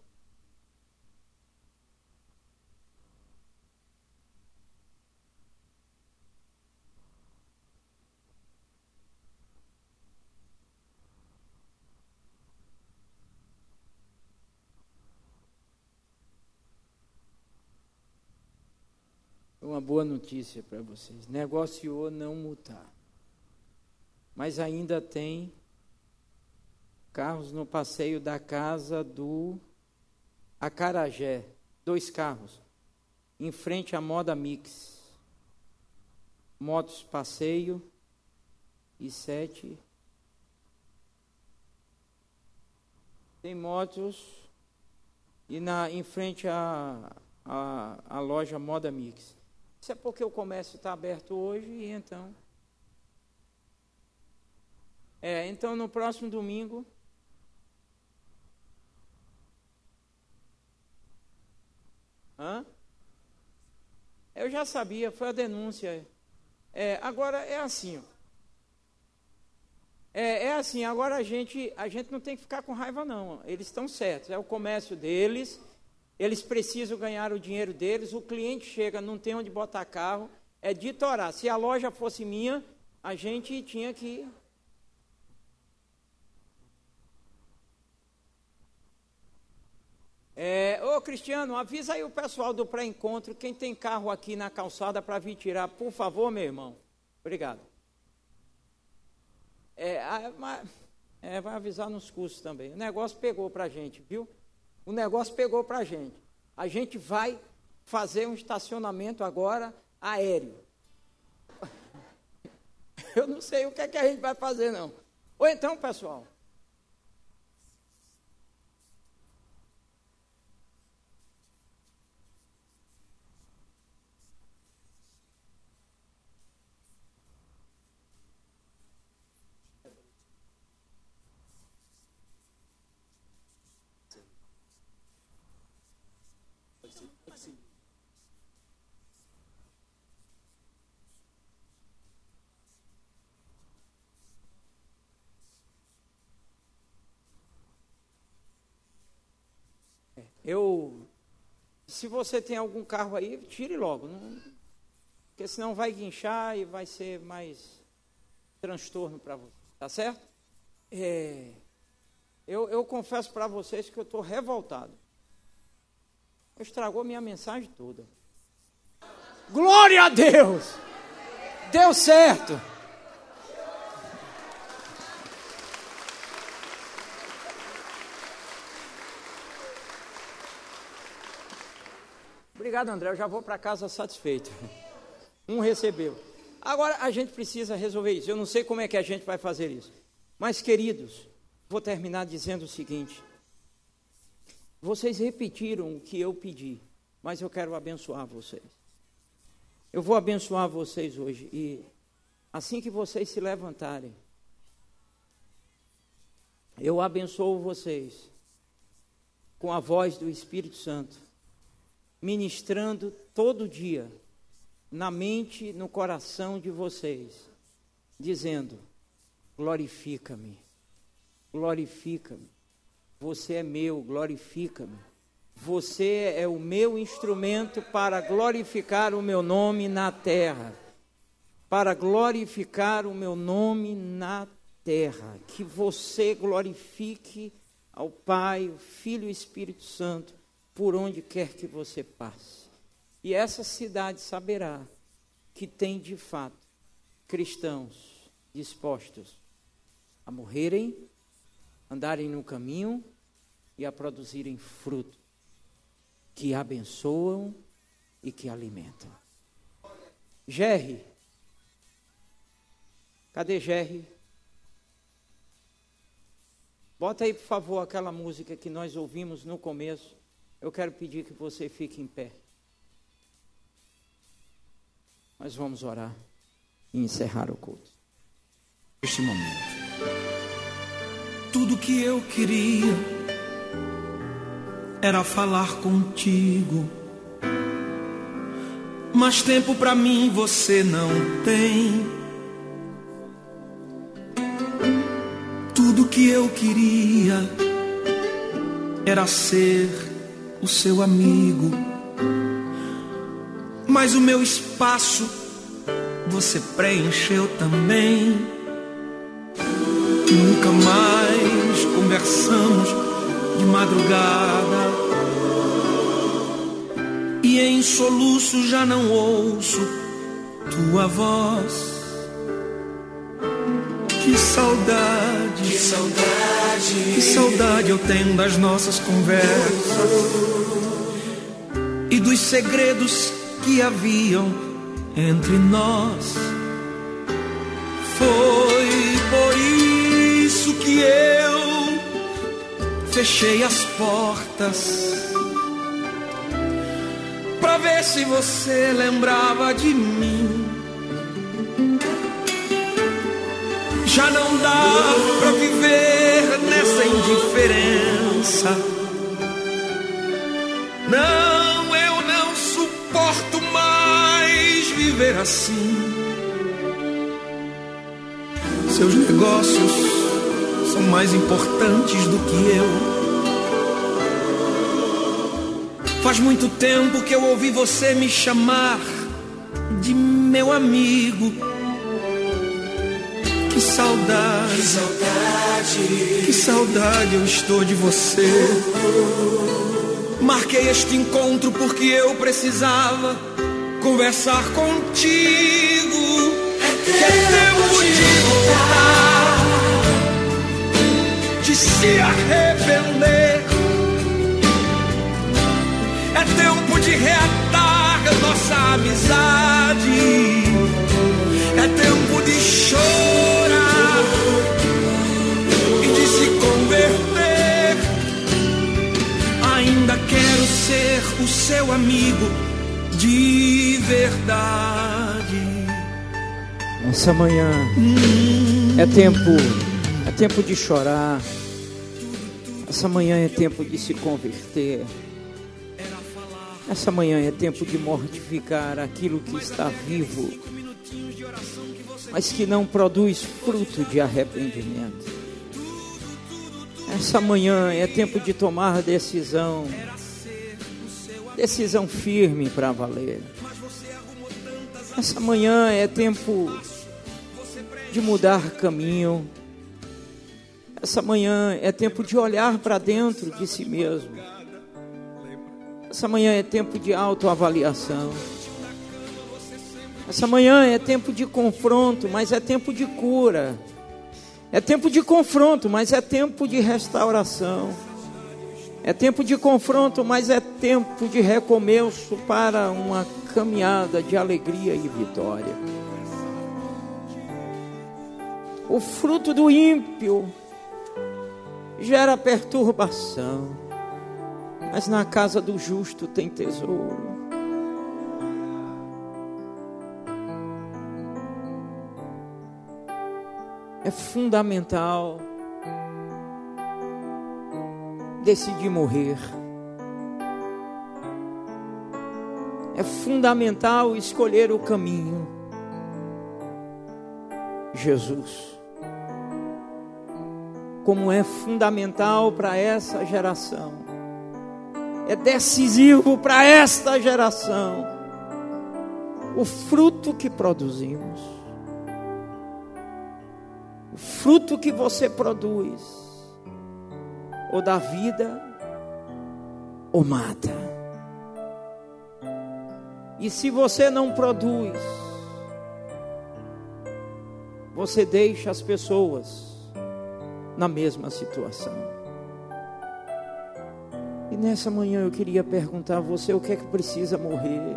Uma boa notícia para vocês. Negociou não multar. Mas ainda tem carros no passeio da casa do Acarajé, dois carros, em frente à Moda Mix. Motos passeio e sete. Tem motos e na, em frente à, à, à loja Moda Mix. Isso é porque o comércio está aberto hoje e então. É, então no próximo domingo Hã? Eu já sabia, foi a denúncia. É, agora é assim. É, é, assim, agora a gente, a gente não tem que ficar com raiva, não. Eles estão certos, é o comércio deles, eles precisam ganhar o dinheiro deles, o cliente chega, não tem onde botar carro, é dito orar. Se a loja fosse minha, a gente tinha que É, ô Cristiano, avisa aí o pessoal do pré-encontro, quem tem carro aqui na calçada para vir tirar, por favor, meu irmão. Obrigado. É, é, vai avisar nos cursos também. O negócio pegou para a gente, viu? O negócio pegou para a gente. A gente vai fazer um estacionamento agora aéreo. Eu não sei o que, é que a gente vai fazer, não. Ou então, pessoal, Eu, se você tem algum carro aí, tire logo, não, porque senão vai guinchar e vai ser mais transtorno para você, tá certo? É, eu, eu confesso para vocês que eu estou revoltado. Estragou minha mensagem toda. Glória a Deus! Deu certo! Obrigado, André. Eu já vou para casa satisfeito. Um recebeu. Agora a gente precisa resolver isso. Eu não sei como é que a gente vai fazer isso. Mas, queridos, vou terminar dizendo o seguinte: vocês repetiram o que eu pedi, mas eu quero abençoar vocês. Eu vou abençoar vocês hoje e assim que vocês se levantarem, eu abençoo vocês com a voz do Espírito Santo ministrando todo dia na mente, no coração de vocês, dizendo: glorifica-me, glorifica-me. Você é meu, glorifica-me. Você é o meu instrumento para glorificar o meu nome na terra. Para glorificar o meu nome na terra. Que você glorifique ao Pai, o Filho e o Espírito Santo por onde quer que você passe. E essa cidade saberá que tem de fato cristãos dispostos a morrerem, andarem no caminho e a produzirem fruto que abençoam e que alimentam. Gerry, cadê Gerry? Bota aí, por favor, aquela música que nós ouvimos no começo. Eu quero pedir que você fique em pé. Nós vamos orar e encerrar o culto. Este momento. Tudo que eu queria era falar contigo. Mas tempo para mim você não tem. Tudo que eu queria era ser o seu amigo. Mas o meu espaço você preencheu também. Nunca mais conversamos de madrugada. E em soluço já não ouço tua voz. Que saudade, que saudade, que saudade eu tenho das nossas conversas e dos segredos que haviam entre nós. Foi por isso que eu fechei as portas para ver se você lembrava de mim. Já não dá pra viver nessa indiferença. Não, eu não suporto mais viver assim. Seus negócios são mais importantes do que eu. Faz muito tempo que eu ouvi você me chamar de meu amigo saudade, que saudade, que saudade eu estou de você. Marquei este encontro porque eu precisava conversar contigo. É é tempo de voltar, de se arrepender. É tempo de reatar nossa amizade. É tempo de chorar o seu amigo de verdade. Essa manhã é tempo, é tempo de chorar. Essa manhã é tempo de se converter. Essa manhã é tempo de mortificar aquilo que está vivo, mas que não produz fruto de arrependimento. Essa manhã é tempo de tomar decisão, decisão firme para valer. Essa manhã é tempo de mudar caminho. Essa manhã é tempo de olhar para dentro de si mesmo essa manhã é tempo de autoavaliação. Essa manhã é tempo de confronto, mas é tempo de cura. É tempo de confronto, mas é tempo de restauração. É tempo de confronto, mas é tempo de recomeço para uma caminhada de alegria e vitória. O fruto do ímpio gera perturbação mas na casa do justo tem tesouro. É fundamental decidir morrer. É fundamental escolher o caminho. Jesus. Como é fundamental para essa geração é decisivo para esta geração. O fruto que produzimos, o fruto que você produz, ou dá vida, ou mata. E se você não produz, você deixa as pessoas na mesma situação. E nessa manhã eu queria perguntar a você o que é que precisa morrer.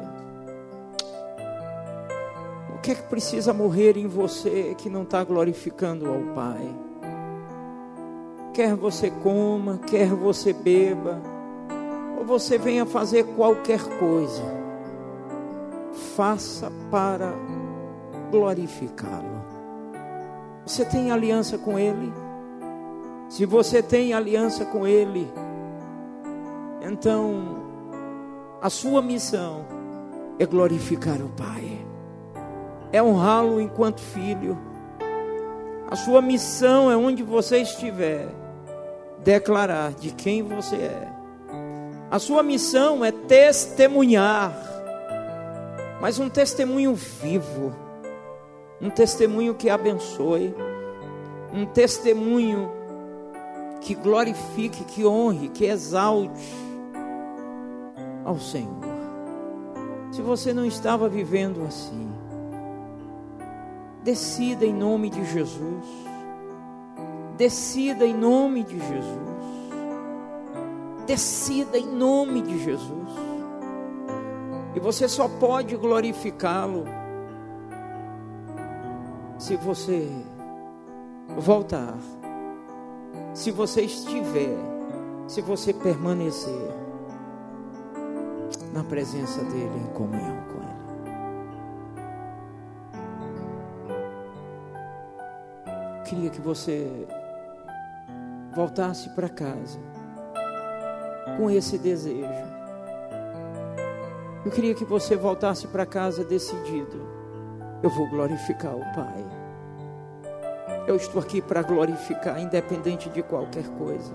O que é que precisa morrer em você que não está glorificando ao Pai? Quer você coma, quer você beba, ou você venha fazer qualquer coisa, faça para glorificá-lo. Você tem aliança com Ele? Se você tem aliança com Ele, então, a sua missão é glorificar o Pai, é honrá-lo enquanto filho. A sua missão é onde você estiver, declarar de quem você é. A sua missão é testemunhar, mas um testemunho vivo, um testemunho que abençoe, um testemunho que glorifique, que honre, que exalte ao Senhor. Se você não estava vivendo assim, decida em nome de Jesus. Decida em nome de Jesus. Decida em nome de Jesus. E você só pode glorificá-lo se você voltar, se você estiver, se você permanecer na presença dEle, em comunhão com Ele. Queria que você voltasse para casa com esse desejo. Eu queria que você voltasse para casa decidido. Eu vou glorificar o Pai. Eu estou aqui para glorificar, independente de qualquer coisa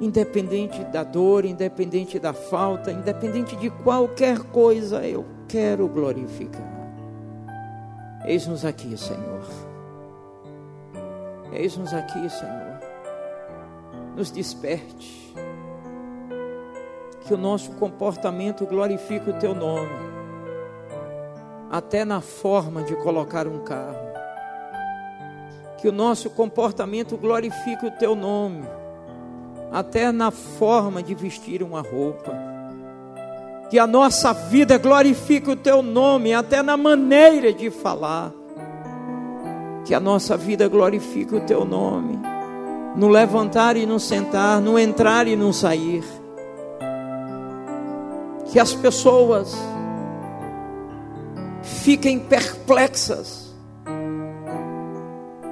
independente da dor, independente da falta, independente de qualquer coisa, eu quero glorificar. Eis-nos aqui, Senhor. Eis-nos aqui, Senhor. Nos desperte. Que o nosso comportamento glorifique o Teu nome. até na forma de colocar um carro. Que o nosso comportamento glorifique o teu nome, até na forma de vestir uma roupa. Que a nossa vida glorifique o teu nome, até na maneira de falar. Que a nossa vida glorifique o teu nome, no levantar e no sentar, no entrar e no sair. Que as pessoas fiquem perplexas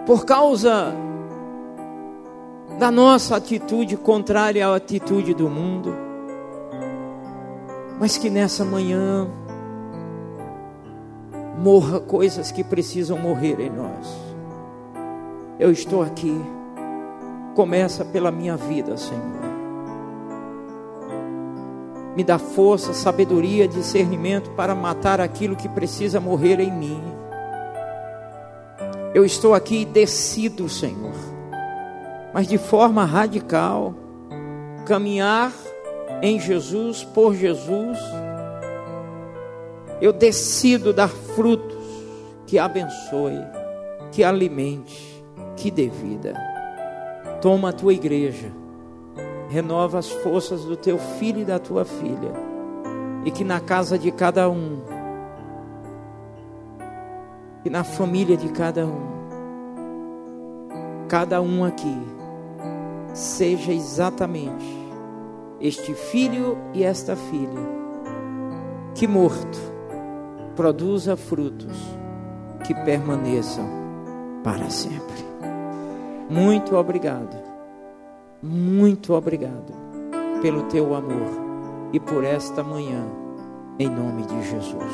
por causa da nossa atitude contrária à atitude do mundo, mas que nessa manhã morra coisas que precisam morrer em nós. Eu estou aqui, começa pela minha vida, Senhor me dá força, sabedoria, discernimento para matar aquilo que precisa morrer em mim. Eu estou aqui e decido, Senhor, mas de forma radical, caminhar em Jesus, por Jesus. Eu decido dar frutos que abençoe, que alimente, que dê vida. Toma a tua igreja. Renova as forças do teu filho e da tua filha, e que na casa de cada um, e na família de cada um, cada um aqui, seja exatamente este filho e esta filha, que morto produza frutos que permaneçam para sempre. Muito obrigado muito obrigado pelo teu amor e por esta manhã, em nome de Jesus.